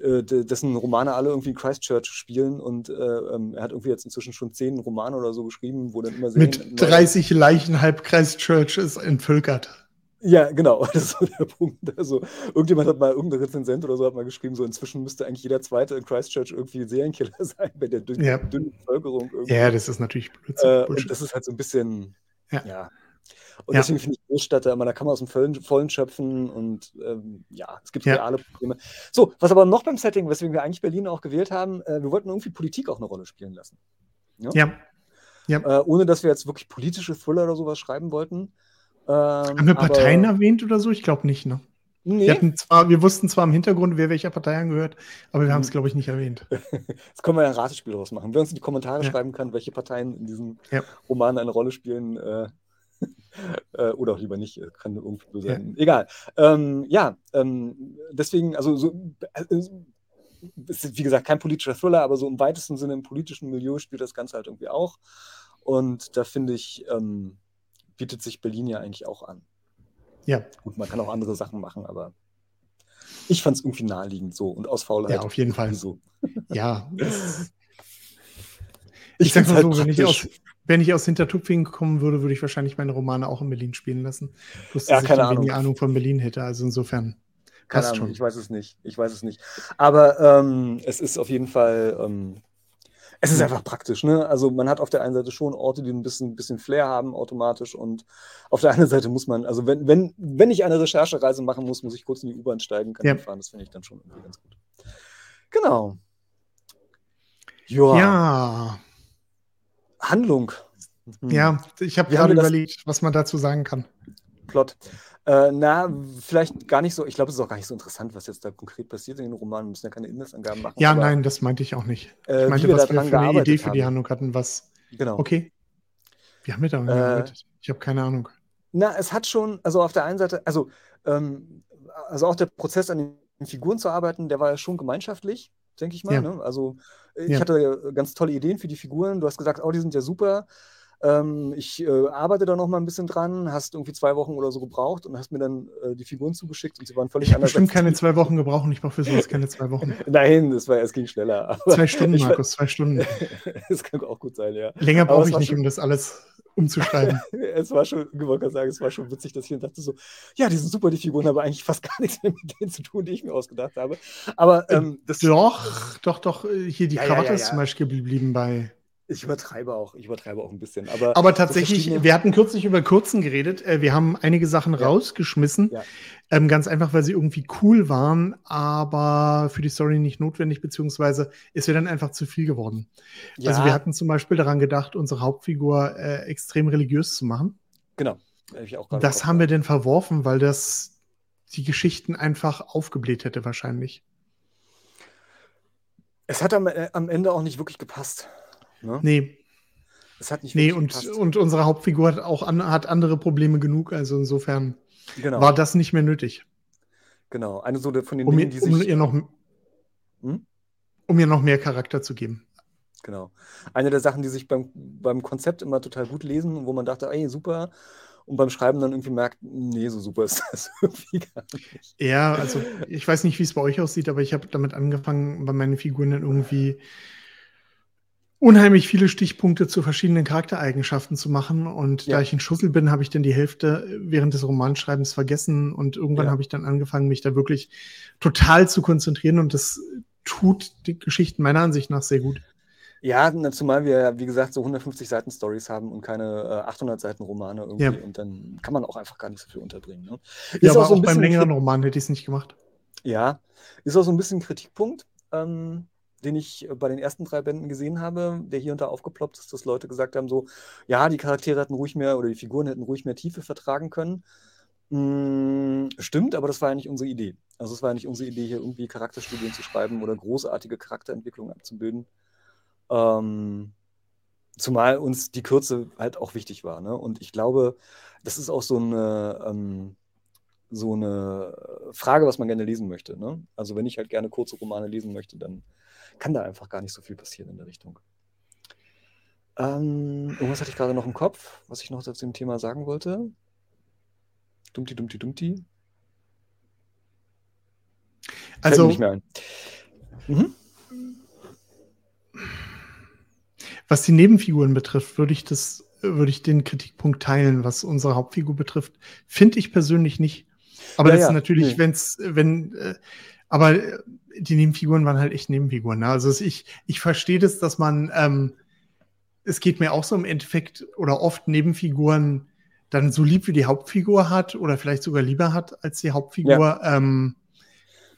dessen Romane alle irgendwie in Christchurch spielen und äh, ähm, er hat irgendwie jetzt inzwischen schon zehn Romane oder so geschrieben, wo dann immer sehen, Mit 30 Leichen halb Christchurch ist entvölkert. Ja, genau, das ist so der Punkt. Also, irgendjemand hat mal, irgendein Rezensent oder so hat mal geschrieben, so inzwischen müsste eigentlich jeder Zweite in Christchurch irgendwie Serienkiller sein, bei der dünnen, ja. dünnen Bevölkerung. Irgendwie. Ja, das ist natürlich Blödsinn. Äh, und das ist halt so ein bisschen, ja. ja. Und ja. deswegen finde ich Großstädte immer, da kann man aus dem Vollen, Vollen schöpfen und ähm, ja, es gibt reale Probleme. So, was aber noch beim Setting, weswegen wir eigentlich Berlin auch gewählt haben, äh, wir wollten irgendwie Politik auch eine Rolle spielen lassen. Ja. ja. Äh, ohne dass wir jetzt wirklich politische Thriller oder sowas schreiben wollten. Ähm, Haben wir Parteien aber, erwähnt oder so? Ich glaube nicht, ne? Nee. Wir, hatten zwar, wir wussten zwar im Hintergrund, wer welcher Partei angehört, aber wir haben es, hm. glaube ich, nicht erwähnt. Jetzt können wir ja ein Ratespiel daraus machen. Wer uns in die Kommentare ja. schreiben kann, welche Parteien in diesem ja. Roman eine Rolle spielen, äh, äh, oder auch lieber nicht, kann irgendwie so sein. Ja. Egal. Ähm, ja, ähm, deswegen, also so, äh, ist wie gesagt kein politischer Thriller, aber so im weitesten Sinne im politischen Milieu spielt das Ganze halt irgendwie auch. Und da finde ich, ähm, bietet sich Berlin ja eigentlich auch an. Ja. Gut, man kann auch andere Sachen machen, aber ich fand es irgendwie naheliegend so und aus Faulheit. Ja, auf jeden Fall. So. Ja. ich, ich sag mal halt so, wenn ich, aus, wenn ich aus Hintertupfingen kommen würde, würde ich wahrscheinlich meine Romane auch in Berlin spielen lassen. Dass ja, keine ich Ahnung. Ahnung von Berlin hätte. Also insofern. Keine Ahnung, schon. ich weiß es nicht. Ich weiß es nicht. Aber ähm, es ist auf jeden Fall ähm, es ist einfach praktisch, ne? Also man hat auf der einen Seite schon Orte, die ein bisschen, bisschen Flair haben automatisch und auf der anderen Seite muss man, also wenn, wenn, wenn ich eine Recherchereise machen muss, muss ich kurz in die U-Bahn steigen, kann ja. fahren. Das finde ich dann schon irgendwie ganz gut. Genau. Joa. Ja. Handlung. Hm. Ja, ich habe gerade überlegt, was man dazu sagen kann. Plot. Äh, na, vielleicht gar nicht so. Ich glaube, es ist auch gar nicht so interessant, was jetzt da konkret passiert in den Romanen. Wir müssen ja keine Inhaltsangaben machen. Ja, aber, nein, das meinte ich auch nicht. Äh, ich meinte, wir was wir für eine Idee für die Handlung hatten, was. Genau. Okay. Wie haben wir da äh, gearbeitet? Ich habe keine Ahnung. Na, es hat schon, also auf der einen Seite, also, ähm, also auch der Prozess an den Figuren zu arbeiten, der war ja schon gemeinschaftlich, denke ich mal. Ja. Ne? Also ich ja. hatte ganz tolle Ideen für die Figuren. Du hast gesagt, oh, die sind ja super. Ähm, ich äh, arbeite da noch mal ein bisschen dran, hast irgendwie zwei Wochen oder so gebraucht und hast mir dann äh, die Figuren zugeschickt und sie waren völlig ich anders. Ich bestimmt keine zwei Wochen gebraucht ich brauche für sowas keine zwei Wochen. Nein, das war, es ging schneller. zwei Stunden, Markus, zwei Stunden. das kann auch gut sein, ja. Länger brauche ich nicht, schon, um das alles umzuschreiben. es war schon, ich wollte sagen, es war schon witzig, dass ich dann dachte so, ja, die sind super, die Figuren, aber eigentlich fast gar nichts mehr mit denen zu tun, die ich mir ausgedacht habe. Aber ähm, äh, das doch, doch, doch, hier die ja, Krawatte ja, ja, ist zum Beispiel geblieben bei ich übertreibe auch, ich übertreibe auch ein bisschen. Aber, aber tatsächlich, so wir hatten kürzlich über Kurzen geredet. Äh, wir haben einige Sachen ja. rausgeschmissen. Ja. Ähm, ganz einfach, weil sie irgendwie cool waren, aber für die Story nicht notwendig, beziehungsweise ist mir dann einfach zu viel geworden. Ja. Also wir hatten zum Beispiel daran gedacht, unsere Hauptfigur äh, extrem religiös zu machen. Genau. das haben wir denn verworfen, weil das die Geschichten einfach aufgebläht hätte wahrscheinlich. Es hat am, äh, am Ende auch nicht wirklich gepasst. Ne? Nee. Es hat nicht Nee, und, und unsere Hauptfigur hat auch an, hat andere Probleme genug, also insofern genau. war das nicht mehr nötig. Genau, eine so von den um Dingen, die um sich. Ihr noch, hm? Um ihr noch mehr Charakter zu geben. Genau. Eine der Sachen, die sich beim, beim Konzept immer total gut lesen, wo man dachte, ey, super, und beim Schreiben dann irgendwie merkt, nee, so super ist das irgendwie gar nicht. Ja, also ich weiß nicht, wie es bei euch aussieht, aber ich habe damit angefangen, bei meinen Figuren dann irgendwie unheimlich viele Stichpunkte zu verschiedenen Charaktereigenschaften zu machen. Und ja. da ich ein Schussel bin, habe ich dann die Hälfte während des Romanschreibens vergessen. Und irgendwann ja. habe ich dann angefangen, mich da wirklich total zu konzentrieren. Und das tut die Geschichten meiner Ansicht nach sehr gut. Ja, zumal wir, wie gesagt, so 150 Seiten Stories haben und keine äh, 800 Seiten Romane irgendwie. Ja. Und dann kann man auch einfach gar nicht so viel unterbringen. Ne? ja, aber auch, so auch beim längeren Roman hätte ich es nicht gemacht. Ja, ist auch so ein bisschen ein Kritikpunkt, ähm, den ich bei den ersten drei Bänden gesehen habe, der hier und da aufgeploppt ist, dass Leute gesagt haben, so, ja, die Charaktere hätten ruhig mehr oder die Figuren hätten ruhig mehr Tiefe vertragen können. Hm, stimmt, aber das war ja nicht unsere Idee. Also es war ja nicht unsere Idee, hier irgendwie Charakterstudien zu schreiben oder großartige Charakterentwicklungen abzubilden. Ähm, zumal uns die Kürze halt auch wichtig war. Ne? Und ich glaube, das ist auch so eine, ähm, so eine Frage, was man gerne lesen möchte. Ne? Also wenn ich halt gerne kurze Romane lesen möchte, dann kann da einfach gar nicht so viel passieren in der Richtung. Ähm, irgendwas hatte ich gerade noch im Kopf, was ich noch zu dem Thema sagen wollte. Dummti, dummti, dummti. Also, nicht mehr ein. Mhm. Was die Nebenfiguren betrifft, würde ich das, würde ich den Kritikpunkt teilen, was unsere Hauptfigur betrifft. Finde ich persönlich nicht. Aber ja, das ist natürlich, nee. wenn's, wenn, äh, aber äh, die Nebenfiguren waren halt echt Nebenfiguren. Ne? Also ich, ich verstehe das, dass man, ähm, es geht mir auch so im Endeffekt oder oft Nebenfiguren dann so lieb wie die Hauptfigur hat oder vielleicht sogar lieber hat als die Hauptfigur. Ja. Ähm,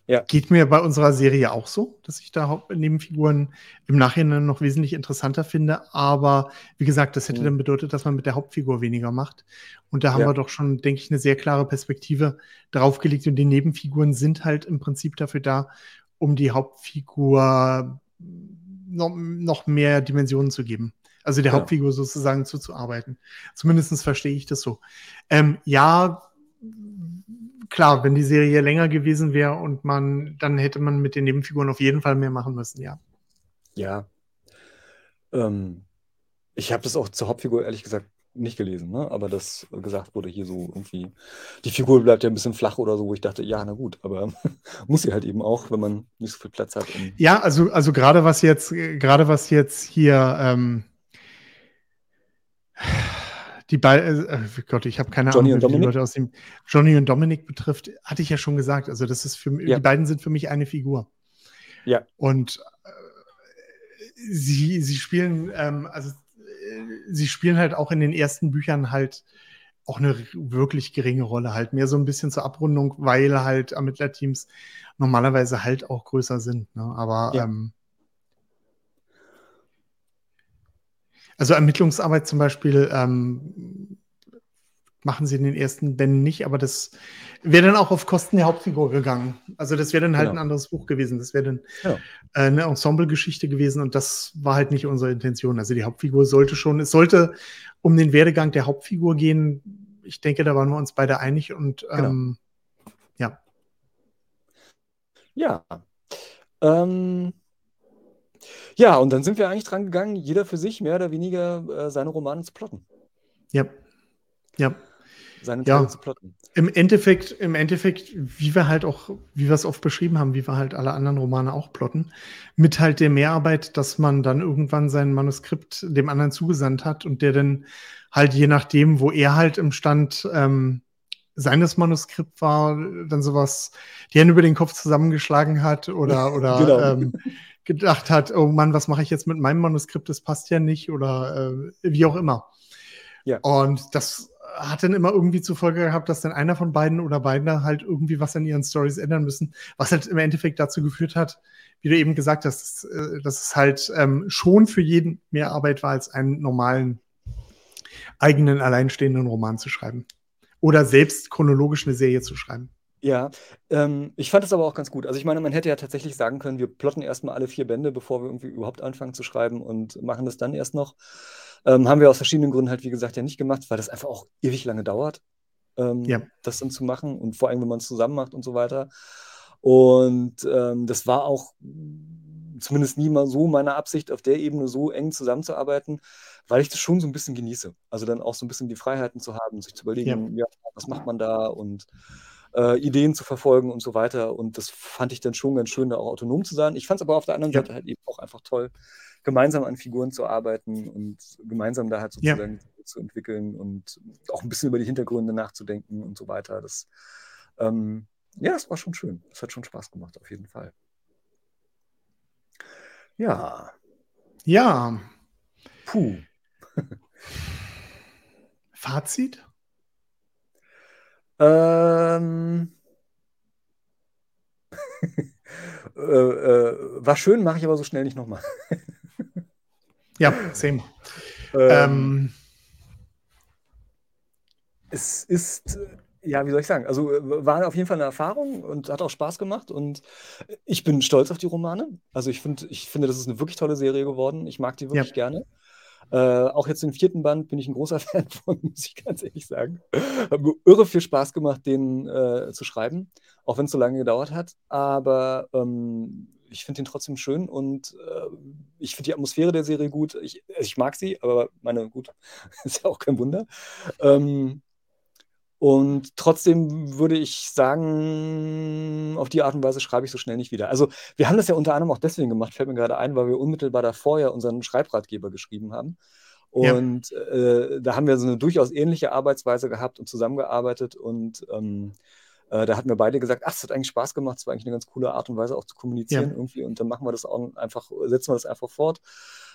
ja. Geht mir bei unserer Serie auch so, dass ich da Nebenfiguren im Nachhinein noch wesentlich interessanter finde. Aber wie gesagt, das hätte mhm. dann bedeutet, dass man mit der Hauptfigur weniger macht. Und da haben ja. wir doch schon, denke ich, eine sehr klare Perspektive draufgelegt. Und die Nebenfiguren sind halt im Prinzip dafür da, um die Hauptfigur noch, noch mehr Dimensionen zu geben. Also der ja. Hauptfigur sozusagen zuzuarbeiten. Zumindest verstehe ich das so. Ähm, ja, klar, wenn die Serie länger gewesen wäre und man, dann hätte man mit den Nebenfiguren auf jeden Fall mehr machen müssen, ja. Ja. Ähm, ich habe das auch zur Hauptfigur ehrlich gesagt nicht gelesen, ne? aber das gesagt wurde hier so irgendwie, die Figur bleibt ja ein bisschen flach oder so, wo ich dachte, ja, na gut, aber muss sie halt eben auch, wenn man nicht so viel Platz hat. ja, also, also gerade was jetzt, gerade was jetzt hier ähm, die beiden, äh, äh, Gott, ich habe keine Johnny Ahnung, wie die Leute aus dem Johnny und Dominic betrifft, hatte ich ja schon gesagt. Also das ist für ja. die beiden sind für mich eine Figur. Ja. Und äh, sie, sie spielen, ähm, also äh, sie spielen halt auch in den ersten Büchern halt auch eine wirklich geringe Rolle, halt mehr so ein bisschen zur Abrundung, weil halt Ermittlerteams normalerweise halt auch größer sind. Ne? Aber ja. ähm, Also Ermittlungsarbeit zum Beispiel ähm, machen sie in den ersten Bänden nicht, aber das wäre dann auch auf Kosten der Hauptfigur gegangen. Also das wäre dann halt genau. ein anderes Buch gewesen. Das wäre dann ja. äh, eine Ensemble-Geschichte gewesen und das war halt nicht unsere Intention. Also die Hauptfigur sollte schon, es sollte um den Werdegang der Hauptfigur gehen. Ich denke, da waren wir uns beide einig und genau. ähm, ja. Ja. Ähm, ja, und dann sind wir eigentlich dran gegangen, jeder für sich mehr oder weniger äh, seine Romane zu plotten. Ja. Ja. Seine Teile ja. zu plotten. Im Endeffekt, im Endeffekt, wie wir halt auch, wie wir es oft beschrieben haben, wie wir halt alle anderen Romane auch plotten, mit halt der Mehrarbeit, dass man dann irgendwann sein Manuskript dem anderen zugesandt hat und der dann halt je nachdem, wo er halt im Stand ähm, seines Manuskript war, dann sowas, die Hände über den Kopf zusammengeschlagen hat oder, oder genau. ähm, gedacht hat, oh Mann, was mache ich jetzt mit meinem Manuskript, das passt ja nicht oder äh, wie auch immer. Ja. Und das hat dann immer irgendwie zur Folge gehabt, dass dann einer von beiden oder beiden halt irgendwie was an ihren Stories ändern müssen, was halt im Endeffekt dazu geführt hat, wie du eben gesagt hast, dass, äh, dass es halt ähm, schon für jeden mehr Arbeit war, als einen normalen eigenen alleinstehenden Roman zu schreiben. Oder selbst chronologisch eine Serie zu schreiben. Ja, ähm, ich fand es aber auch ganz gut. Also ich meine, man hätte ja tatsächlich sagen können, wir plotten erstmal alle vier Bände, bevor wir irgendwie überhaupt anfangen zu schreiben und machen das dann erst noch. Ähm, haben wir aus verschiedenen Gründen halt, wie gesagt, ja nicht gemacht, weil das einfach auch ewig lange dauert, ähm, Ja. das dann zu machen und vor allem, wenn man es zusammen macht und so weiter. Und ähm, das war auch zumindest nie mal so meine Absicht, auf der Ebene so eng zusammenzuarbeiten, weil ich das schon so ein bisschen genieße. Also dann auch so ein bisschen die Freiheiten zu haben, sich zu überlegen, ja, was macht man da und äh, Ideen zu verfolgen und so weiter. Und das fand ich dann schon ganz schön, da auch autonom zu sein. Ich fand es aber auf der anderen ja. Seite halt eben auch einfach toll, gemeinsam an Figuren zu arbeiten und gemeinsam da halt sozusagen ja. zu entwickeln und auch ein bisschen über die Hintergründe nachzudenken und so weiter. Das, ähm, ja, es war schon schön. Es hat schon Spaß gemacht, auf jeden Fall. Ja. Ja. Puh. Fazit? Ähm. äh, äh, war schön, mache ich aber so schnell nicht nochmal. ja, same. Ähm, ähm, es ist, ja, wie soll ich sagen, also war auf jeden Fall eine Erfahrung und hat auch Spaß gemacht und ich bin stolz auf die Romane. Also ich, find, ich finde, das ist eine wirklich tolle Serie geworden. Ich mag die wirklich ja. gerne. Äh, auch jetzt im vierten Band bin ich ein großer Fan von, muss ich ganz ehrlich sagen. Hat mir irre viel Spaß gemacht, den äh, zu schreiben, auch wenn es so lange gedauert hat. Aber ähm, ich finde ihn trotzdem schön und äh, ich finde die Atmosphäre der Serie gut. Ich, ich mag sie, aber meine, gut, ist ja auch kein Wunder. Ähm, und trotzdem würde ich sagen, auf die Art und Weise schreibe ich so schnell nicht wieder. Also, wir haben das ja unter anderem auch deswegen gemacht, fällt mir gerade ein, weil wir unmittelbar davor ja unseren Schreibratgeber geschrieben haben. Und ja. äh, da haben wir so eine durchaus ähnliche Arbeitsweise gehabt und zusammengearbeitet. Und ähm, äh, da hatten wir beide gesagt, ach, es hat eigentlich Spaß gemacht, es war eigentlich eine ganz coole Art und Weise auch zu kommunizieren ja. irgendwie. Und dann machen wir das auch einfach, setzen wir das einfach fort.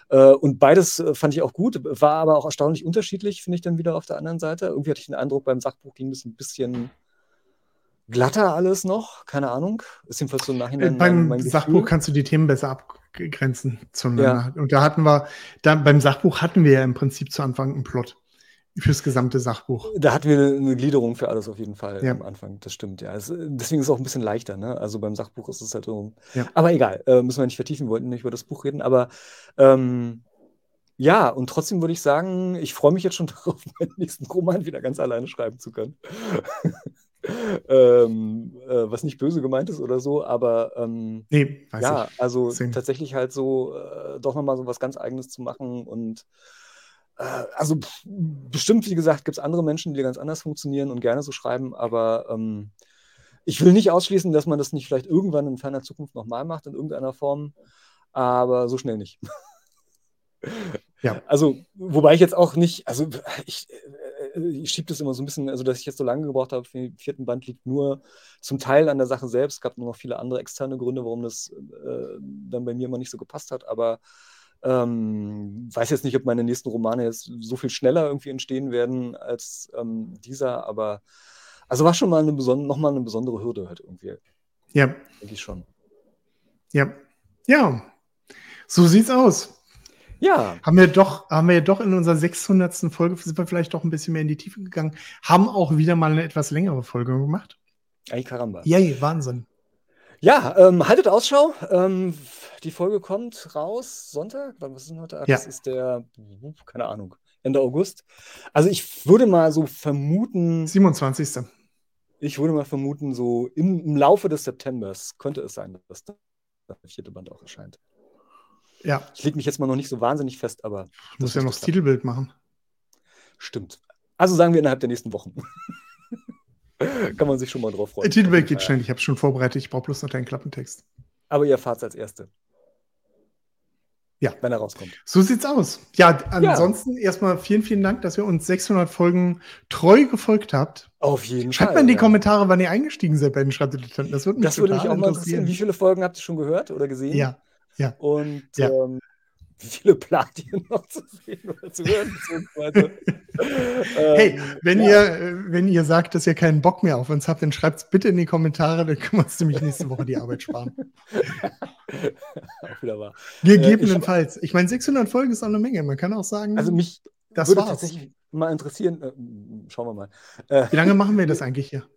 Äh, und beides äh, fand ich auch gut, war aber auch erstaunlich unterschiedlich, finde ich dann wieder auf der anderen Seite. Irgendwie hatte ich den Eindruck, beim Sachbuch ging das ein bisschen glatter alles noch, keine Ahnung. Ist jedenfalls so im Nachhinein. Äh, beim mein Sachbuch kannst du die Themen besser abgrenzen zueinander. Ja. Und da hatten wir, da, beim Sachbuch hatten wir ja im Prinzip zu Anfang einen Plot fürs gesamte Sachbuch. Da hatten wir eine Gliederung für alles auf jeden Fall ja. am Anfang, das stimmt, ja. Es, deswegen ist es auch ein bisschen leichter, ne? Also beim Sachbuch ist es halt so. Ja. Aber egal, äh, müssen wir nicht vertiefen, wir wollten nicht über das Buch reden, aber ähm, ja, und trotzdem würde ich sagen, ich freue mich jetzt schon darauf, meinen nächsten Roman wieder ganz alleine schreiben zu können. ähm, äh, was nicht böse gemeint ist oder so, aber ähm, nee, ja, ich. also Sehen. tatsächlich halt so äh, doch nochmal so was ganz Eigenes zu machen und also bestimmt, wie gesagt, gibt es andere Menschen, die ganz anders funktionieren und gerne so schreiben, aber ähm, ich will nicht ausschließen, dass man das nicht vielleicht irgendwann in ferner Zukunft nochmal macht, in irgendeiner Form, aber so schnell nicht. ja. Also, wobei ich jetzt auch nicht, also ich, äh, ich schiebe das immer so ein bisschen, also dass ich jetzt so lange gebraucht habe für den vierten Band, liegt nur zum Teil an der Sache selbst. Es gab nur noch viele andere externe Gründe, warum das äh, dann bei mir immer nicht so gepasst hat, aber ähm, weiß jetzt nicht, ob meine nächsten Romane jetzt so viel schneller irgendwie entstehen werden als ähm, dieser, aber also war schon mal eine nochmal eine besondere Hürde halt irgendwie. Ja. Denke ich schon. Ja. Ja. So sieht's aus. Ja. Haben wir doch, haben wir doch in unserer 600. Folge sind wir vielleicht doch ein bisschen mehr in die Tiefe gegangen, haben auch wieder mal eine etwas längere Folge gemacht. Ey, Karamba. Yay, Wahnsinn. Ja, ähm, haltet Ausschau. Ähm, die Folge kommt raus Sonntag. Was ist denn heute? ja. Das ist der, keine Ahnung, Ende August. Also ich würde mal so vermuten. 27. Ich würde mal vermuten, so im, im Laufe des Septembers könnte es sein, dass der vierte Band auch erscheint. Ja. Ich lege mich jetzt mal noch nicht so wahnsinnig fest, aber. Ich muss ja noch das Titelbild machen. Stimmt. Also sagen wir innerhalb der nächsten Wochen. Kann man sich schon mal drauf freuen. Titelbild geht schnell, ich habe es schon vorbereitet, ich brauche bloß noch deinen Klappentext. Aber ihr fahrt als Erste. Ja. Wenn er rauskommt. So sieht's aus. Ja, ansonsten ja. erstmal vielen, vielen Dank, dass ihr uns 600 Folgen treu gefolgt habt. Auf jeden Schreibt Fall. Schreibt mal in die ja. Kommentare, wann ihr eingestiegen seid bei den Schreibdilettanten. Das würde mich das würde mich auch mal interessieren. Wie viele Folgen habt ihr schon gehört oder gesehen? Ja. Ja. Und ja. Ähm, wie viele plant ihr noch zu sehen oder zu hören? hey, ähm, wenn, ja. ihr, wenn ihr sagt, dass ihr keinen Bock mehr auf uns habt, dann schreibt es bitte in die Kommentare, dann können wir uns nämlich nächste Woche die Arbeit sparen. auch wieder wahr. Gegebenenfalls. Ich, meine, 600 Folgen ist auch eine Menge. Man kann auch sagen, also mich das würde war's. tatsächlich mal interessieren. Äh, schauen wir mal. Äh, wie lange machen wir das eigentlich hier?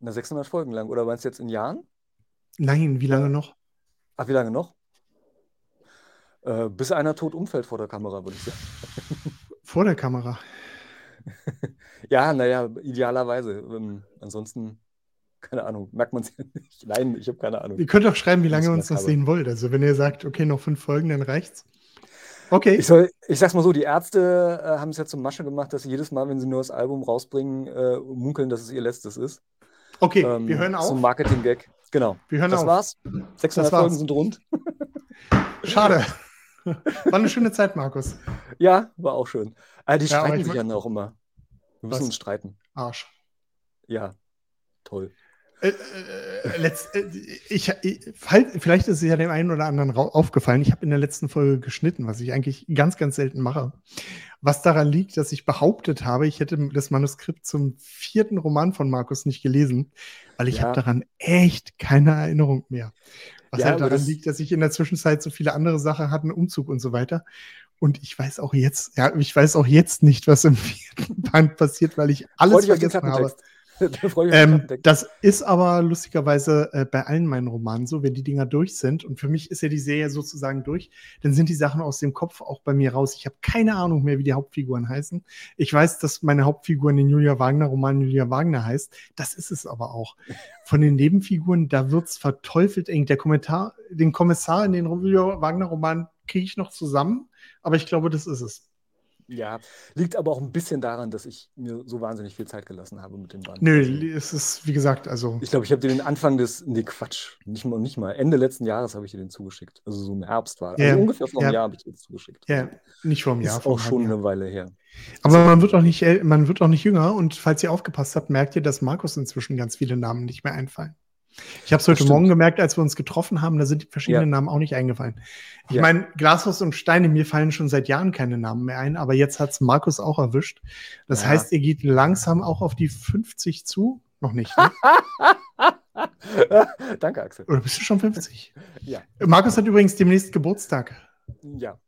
Na, 600 Folgen lang. Oder meinst du jetzt in Jahren? Nein, wie lange noch? Ach, wie lange noch? Äh, bis einer tot umfällt vor der Kamera, würde ich sagen. Vor der Kamera? ja, naja, idealerweise. Ähm, ansonsten, keine Ahnung, merkt man es ja nicht. Nein, ich habe keine Ahnung. Ihr könnt doch schreiben, wie lange ihr uns noch sehen wollt. Also, wenn ihr sagt, okay, noch fünf Folgen, dann reicht's. Okay. Ich, soll, ich sag's mal so: Die Ärzte äh, haben es ja zum Masche gemacht, dass sie jedes Mal, wenn sie nur das Album rausbringen, äh, munkeln, dass es ihr letztes ist. Okay, ähm, wir hören auf. Zum Marketing-Gag. Genau. Wir hören das auf. war's. 600 das Folgen sind rund. Schade. War eine schöne Zeit, Markus. Ja, war auch schön. Also die ja, streiten sich ja auch immer. Wir müssen uns streiten. Arsch. Ja, toll. Äh, äh, letzt, äh, ich, ich, vielleicht ist es ja dem einen oder anderen aufgefallen. Ich habe in der letzten Folge geschnitten, was ich eigentlich ganz, ganz selten mache. Was daran liegt, dass ich behauptet habe, ich hätte das Manuskript zum vierten Roman von Markus nicht gelesen, weil ich ja. habe daran echt keine Erinnerung mehr. Was ja, halt daran das liegt, dass ich in der Zwischenzeit so viele andere Sachen hatte, Umzug und so weiter. Und ich weiß auch jetzt, ja, ich weiß auch jetzt nicht, was im vierten Band passiert, weil ich alles vergessen habe. ähm, das ist aber lustigerweise äh, bei allen meinen Romanen so, wenn die Dinger durch sind. Und für mich ist ja die Serie sozusagen durch, dann sind die Sachen aus dem Kopf auch bei mir raus. Ich habe keine Ahnung mehr, wie die Hauptfiguren heißen. Ich weiß, dass meine Hauptfigur in den Julia Wagner-Roman Julia Wagner heißt. Das ist es aber auch. Von den Nebenfiguren, da wird es verteufelt eng. Der Kommentar, den Kommissar in den Julia Wagner-Roman kriege ich noch zusammen, aber ich glaube, das ist es. Ja, liegt aber auch ein bisschen daran, dass ich mir so wahnsinnig viel Zeit gelassen habe mit dem Band. Nö, also, es ist, wie gesagt, also. Ich glaube, ich habe dir den Anfang des, nee, Quatsch, nicht mal, nicht mal, Ende letzten Jahres habe ich dir den zugeschickt. Also so im Herbst war. Also ja, ungefähr vor einem ja. Jahr habe ich dir den zugeschickt. Ja, nicht vor einem Jahr. Ist auch schon Jahr. eine Weile her. Aber man wird, auch nicht, man wird auch nicht jünger und falls ihr aufgepasst habt, merkt ihr, dass Markus inzwischen ganz viele Namen nicht mehr einfallen. Ich habe es heute Morgen gemerkt, als wir uns getroffen haben, da sind die verschiedenen ja. Namen auch nicht eingefallen. Ich ja. meine, Glashaus und Steine, mir fallen schon seit Jahren keine Namen mehr ein, aber jetzt hat es Markus auch erwischt. Das ja. heißt, ihr geht langsam auch auf die 50 zu? Noch nicht. Ne? Danke, Axel. Oder bist du schon 50? ja. Markus hat übrigens demnächst Geburtstag. Ja.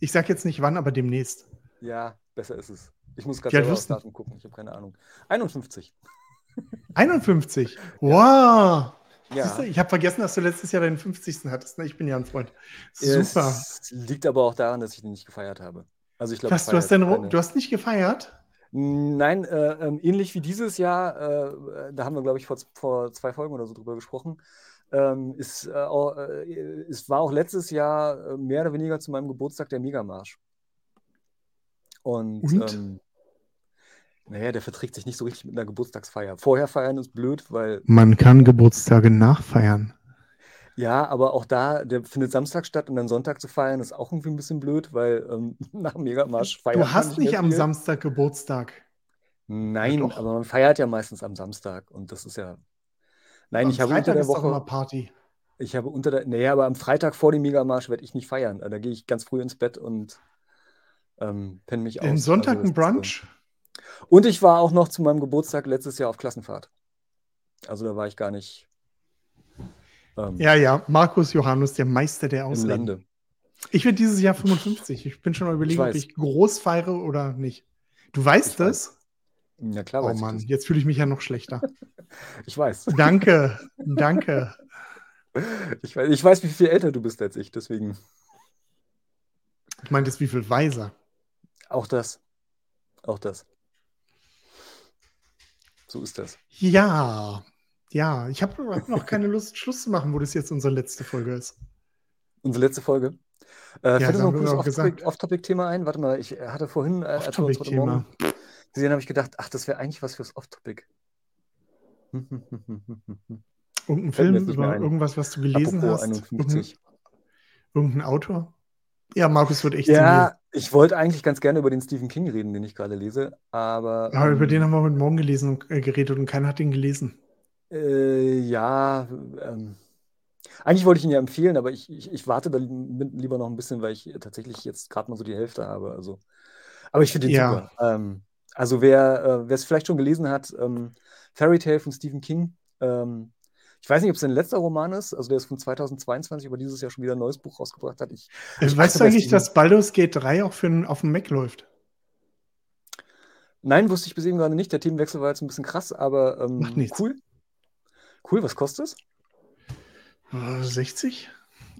Ich sag jetzt nicht wann, aber demnächst. Ja, besser ist es. Ich muss gerade aufs Datum gucken, ich habe keine Ahnung. 51. 51? Wow! Ja. Du, ich habe vergessen, dass du letztes Jahr deinen 50. hattest. Ne? Ich bin ja ein Freund. Super. Es liegt aber auch daran, dass ich den nicht gefeiert habe. Also ich glaube, du hast, deine, du hast nicht gefeiert? Nein, äh, äh, ähnlich wie dieses Jahr, äh, da haben wir, glaube ich, vor, vor, zwei Folgen oder so drüber gesprochen. Ähm, ist, äh, auch, äh, es war auch letztes Jahr äh, mehr oder weniger zu meinem Geburtstag der Megamarsch. Und, Und? Ähm, naja, der verträgt sich nicht so richtig mit einer Geburtstagsfeier. Vorher feiern ist blöd, weil. Man kann Geburtstage nachfeiern. Ja, aber auch da, der findet Samstag statt und dann Sonntag zu feiern, ist auch irgendwie ein bisschen blöd, weil ähm, nach Megamarsch feiert Du hast nicht, nicht am Samstag Geburtstag. Nein, ja, aber man feiert ja meistens am Samstag und das ist ja. Nein, am ich habe Freitag unter der Woche. Party. Ich habe unter der. Naja, aber am Freitag vor dem Megamarsch werde ich nicht feiern. Da gehe ich ganz früh ins Bett und ähm, penne mich aus. Den Sonntag also, ein Brunch? Und ich war auch noch zu meinem Geburtstag letztes Jahr auf Klassenfahrt. Also da war ich gar nicht. Ähm, ja, ja, Markus Johannes, der Meister der Ausreden. Ich werde dieses Jahr 55. Ich bin schon mal überlegen, ich ob ich groß feiere oder nicht. Du weißt ich das? Weiß. Ja, klar. Oh Mann, jetzt fühle ich mich ja noch schlechter. ich weiß. Danke, danke. Ich weiß, ich weiß, wie viel älter du bist als ich, deswegen. Ich meine, das wie viel weiser. Auch das. Auch das. So ist das. Ja, ja. Ich habe noch keine Lust, Schluss zu machen, wo das jetzt unsere letzte Folge ist. Unsere letzte Folge? Äh, ja, fällt noch ein cooles Off-Topic-Thema ein? Warte mal, ich hatte vorhin, äh, Morgen gesehen habe ich gedacht, ach, das wäre eigentlich was fürs Off-Topic. Irgendein Film über irgendwas, was du gelesen Apropos hast? 51. Irgendein Autor? Ja, Markus wird echt. Ja, ich wollte eigentlich ganz gerne über den Stephen King reden, den ich gerade lese, aber. Ja, ähm, über den haben wir heute Morgen gelesen und äh, geredet und keiner hat ihn gelesen. Äh, ja, ähm, eigentlich wollte ich ihn ja empfehlen, aber ich, ich, ich warte da lieber noch ein bisschen, weil ich tatsächlich jetzt gerade mal so die Hälfte habe. Also. Aber ich finde ihn ja. super. Ähm, also wer äh, es vielleicht schon gelesen hat, ähm, Fairy Tale von Stephen King, ähm, ich weiß nicht, ob es sein letzter Roman ist, also der ist von 2022, aber dieses Jahr schon wieder ein neues Buch rausgebracht hat. Ich, ich weißt du eigentlich, dass Baldur's Gate 3 auch für auf dem Mac läuft? Nein, wusste ich bis eben gerade nicht. Der Themenwechsel war jetzt ein bisschen krass, aber ähm, Macht nichts. cool. Cool, was kostet es? 60?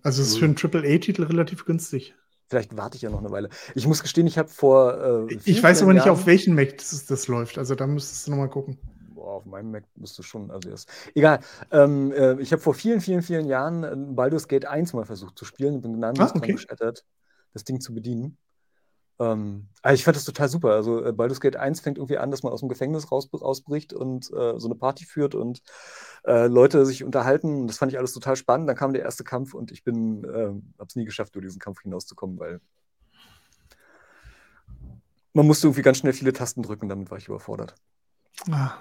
Also es ist für einen AAA-Titel relativ günstig. Vielleicht warte ich ja noch eine Weile. Ich muss gestehen, ich habe vor. Äh, ich weiß aber nicht, Jahren... auf welchen Mac das, das läuft. Also da müsstest du nochmal gucken auf meinem Mac müsste schon, also das, egal. Ähm, äh, ich habe vor vielen, vielen, vielen Jahren äh, Baldur's Gate 1 mal versucht zu spielen und bin genau ah, okay. gescheitert, das Ding zu bedienen. Ähm, also ich fand das total super. Also äh, Baldur's Gate 1 fängt irgendwie an, dass man aus dem Gefängnis raus, ausbricht und äh, so eine Party führt und äh, Leute sich unterhalten. Das fand ich alles total spannend. Dann kam der erste Kampf und ich bin, äh, habe es nie geschafft, über diesen Kampf hinauszukommen, weil man musste irgendwie ganz schnell viele Tasten drücken, damit war ich überfordert. Ah.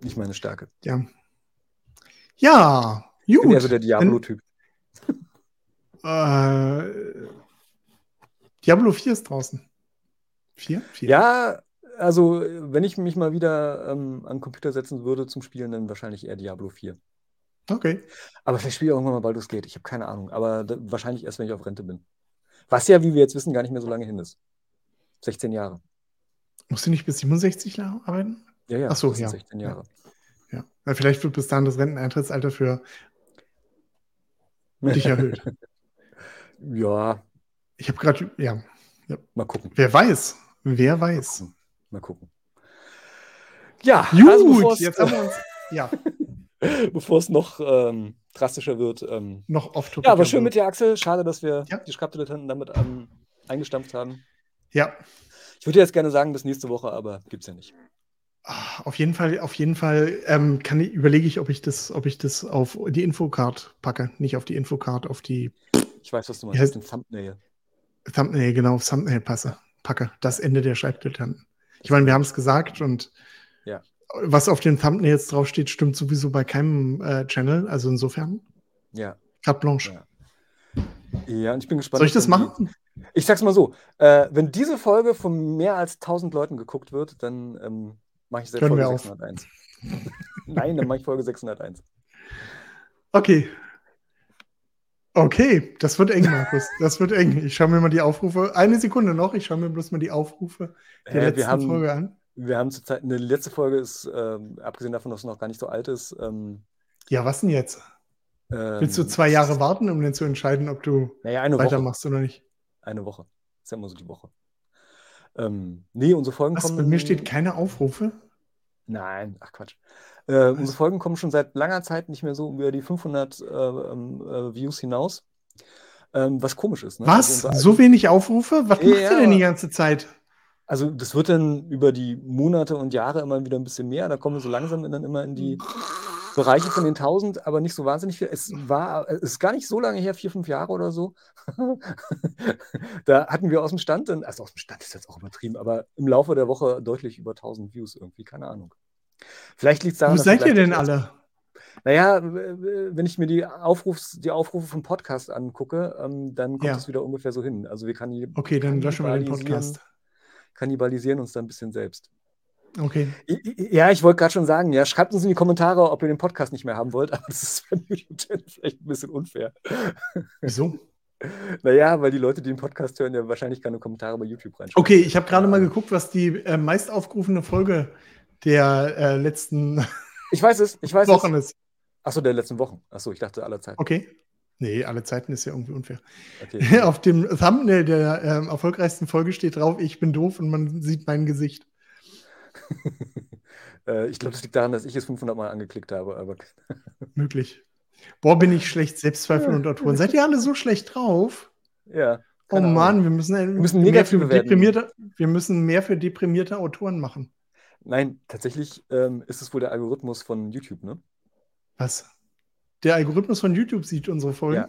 Nicht meine Stärke. Ja. Ja, Ich gut. bin eher so der Diablo-Typ. Äh, Diablo 4 ist draußen. 4? 4. Ja, also wenn ich mich mal wieder ähm, an den Computer setzen würde zum Spielen, dann wahrscheinlich eher Diablo 4. Okay. Aber vielleicht spiele ich irgendwann mal Baldur's Gate. Ich habe keine Ahnung. Aber da, wahrscheinlich erst, wenn ich auf Rente bin. Was ja, wie wir jetzt wissen, gar nicht mehr so lange hin ist. 16 Jahre. Musst du nicht bis 67 Jahre arbeiten? Ja, ja. Ach so, ja. 16 Jahre. Ja. Weil vielleicht wird bis dahin das Renteneintrittsalter für dich erhöht. Ja, Ich habe gerade, ja, mal gucken. wer weiß, wer weiß. Mal gucken. Ja, also Gut, bevor's, jetzt haben wir uns, ja, bevor es noch ähm, drastischer wird. Ähm, noch topic. ja, aber schön mit dir, Axel. Schade, dass wir Ja. die Schreibdilettanten damit ähm, eingestampft haben. Ja, Ich würde jetzt gerne sagen, bis nächste Woche, aber gibt's ja nicht. Ah, auf jeden Fall, auf jeden Fall ähm, kann ich, überlege ich, ob ich das, ob ich das auf die Infocard packe, nicht auf die Infocard, auf die Ich weiß, was du meinst. Ja. auf den Thumbnail. Thumbnail, genau, auf Thumbnail passe, packe. Das Ende der Schreibdilettanten. Ich meine, wir haben es gesagt und Ja. was auf den Thumbnails draufsteht, stimmt sowieso bei keinem äh, Channel. Also insofern, Ja. carte blanche. Ja. Ja, und ich bin gespannt. Soll ich das machen? Die, ich sag's mal so: äh, Wenn diese Folge von mehr als 1000 Leuten geguckt wird, dann ähm, mache ich Folge wir auf. 601. Nein, dann mache ich Folge 601. Okay. Okay, das wird eng, Markus. Das wird eng. Ich schaue mir mal die Aufrufe. Eine Sekunde noch, ich schaue mir bloß mal die Aufrufe der Äh, letzten wir haben, Folge an. Wir haben zurzeit, eine letzte Folge ist, ähm, abgesehen davon, dass es noch gar nicht so alt ist, ähm, Ja, was denn jetzt? ähm, Willst du zwei Jahre warten, um dann zu entscheiden, ob du Naja, eine Woche. weitermachst oder nicht? Eine Woche. Ist ja immer so die Woche. Ähm, nee, unsere Folgen Was, kommen. bei mir steht keine Aufrufe. Nein, ach Quatsch. Äh, unsere Folgen kommen schon seit langer Zeit nicht mehr so über die 500 äh, ähm, äh, Views hinaus. Ähm, was komisch ist. Ne? Was? Also, So wenig Aufrufe? Was Ja, macht ihr denn die ganze Zeit? also das wird dann über die Monate und Jahre immer wieder ein bisschen mehr. Da kommen wir so langsam dann immer in die Bereiche von den 1000, aber nicht so wahnsinnig viel. Es war, es ist gar nicht so lange her, vier, fünf Jahre oder so. da hatten wir aus dem Stand, dann, also aus dem Stand ist jetzt auch übertrieben, aber im Laufe der Woche deutlich über 1000 Views irgendwie, keine Ahnung. Vielleicht liegt es daran, Wo seid ihr denn alle? Naja, wenn ich mir die, Aufrufs, die Aufrufe vom Podcast angucke, ähm, dann kommt Ja. es wieder ungefähr so hin. Also wir kann Okay, dann löschen wir den Podcast. kannibalisieren uns da ein bisschen selbst. Okay. Ja, ich wollte gerade schon sagen, ja, schreibt uns in die Kommentare, ob ihr den Podcast nicht mehr haben wollt, aber das ist beim YouTube-Channel vielleicht ein bisschen unfair. Wieso? Naja, weil die Leute, die den Podcast hören, ja wahrscheinlich keine Kommentare bei YouTube reinschreiben. Okay, ich habe gerade mal geguckt, was die äh, meist aufgerufene Folge der äh, letzten Ich weiß es, ich weiß Wochen es. ist. Achso, der letzten Wochen. Achso, ich dachte aller Zeit. Okay. Nee, alle Zeiten ist ja irgendwie unfair. Okay. Auf dem Thumbnail der ähm, erfolgreichsten Folge steht drauf, ich bin doof und man sieht mein Gesicht. äh, ich glaube, das liegt daran, dass ich es 500 Mal angeklickt habe, aber Möglich. Boah, bin ich schlecht, Selbstzweifel und Autoren. Seid ihr alle so schlecht drauf? ja. Oh Mann, wir müssen, wir müssen mehr für deprimierte, wir müssen mehr für deprimierte Autoren machen. Nein, tatsächlich ähm, ist es wohl der Algorithmus von YouTube, ne? Was? Der Algorithmus von YouTube sieht unsere Folgen? Ja.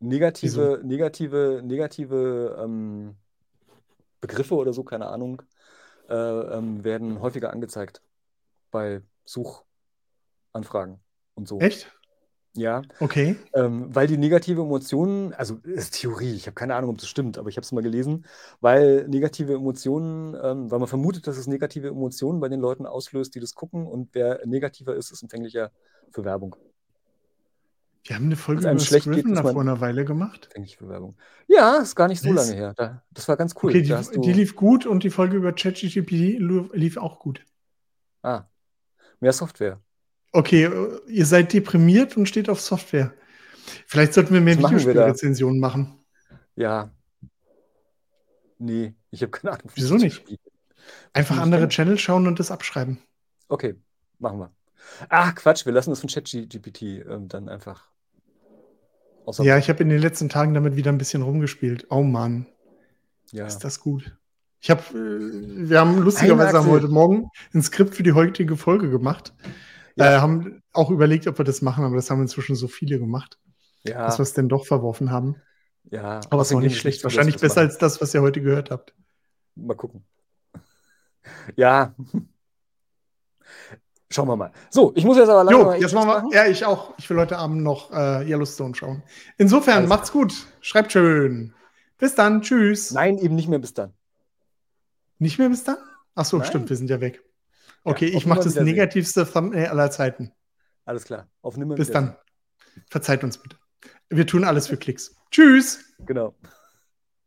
Negative, negative, negative ähm, Begriffe oder so, keine Ahnung, äh, ähm, werden häufiger angezeigt bei Suchanfragen und so. Echt? Ja, Okay. ähm, weil die negative Emotionen, also ist Theorie, ich habe keine Ahnung, ob das stimmt, aber ich habe es mal gelesen, weil negative Emotionen, ähm, weil man vermutet, dass es negative Emotionen bei den Leuten auslöst, die das gucken und wer negativer ist, ist empfänglicher für Werbung. Wir haben eine Folge über schlecht geht, Scrivener muss man- vor einer Weile gemacht. Empfänglich für Werbung. Ja, ist gar nicht so Was? lange her. Da, das war ganz cool. Okay, die, die lief gut und die Folge über ChatGPT lief auch gut. ah, mehr Software. Okay, äh, ihr seid deprimiert und steht auf Software. Vielleicht sollten wir mehr? Videospielrezensionen machen. Ja. Nee, ich habe keine Ahnung. wie Wieso das nicht? Einfach andere. Channels schauen und das abschreiben. Okay, machen wir. Ach, Quatsch, wir lassen das von ChatGPT ähm, dann einfach Ja, ich habe in den letzten Tagen damit wieder ein bisschen rumgespielt. Oh Mann, ja. ist das gut. Ich habe, äh, wir haben lustigerweise haben heute Morgen ein Skript für die heutige Folge gemacht. Ja. Äh, haben auch überlegt, ob wir das machen, aber das haben inzwischen so viele gemacht, Ja, dass wir es denn doch verworfen haben. ja. Aber es außerdem nicht schlecht. Wahrscheinlich besser als das, was ihr heute gehört habt. machen. Mal gucken. Ja. Schauen wir mal. So, ich muss jetzt aber langsam. Jo, jetzt machen wir. Machen. Ja, ich auch. Ich will heute Abend noch äh, Yellowstone schauen. Insofern, Alles macht's gut. Schreibt schön. Bis dann. Tschüss. Nein, eben nicht mehr bis dann. Nicht mehr bis dann? Ach so, Nein. stimmt, wir sind ja weg. Okay, ja, ich mache das negativste Thumbnail aller Zeiten. Alles klar. Auf nimmer Bis dann. Verzeiht uns bitte. Wir tun alles für Klicks. Tschüss. Genau.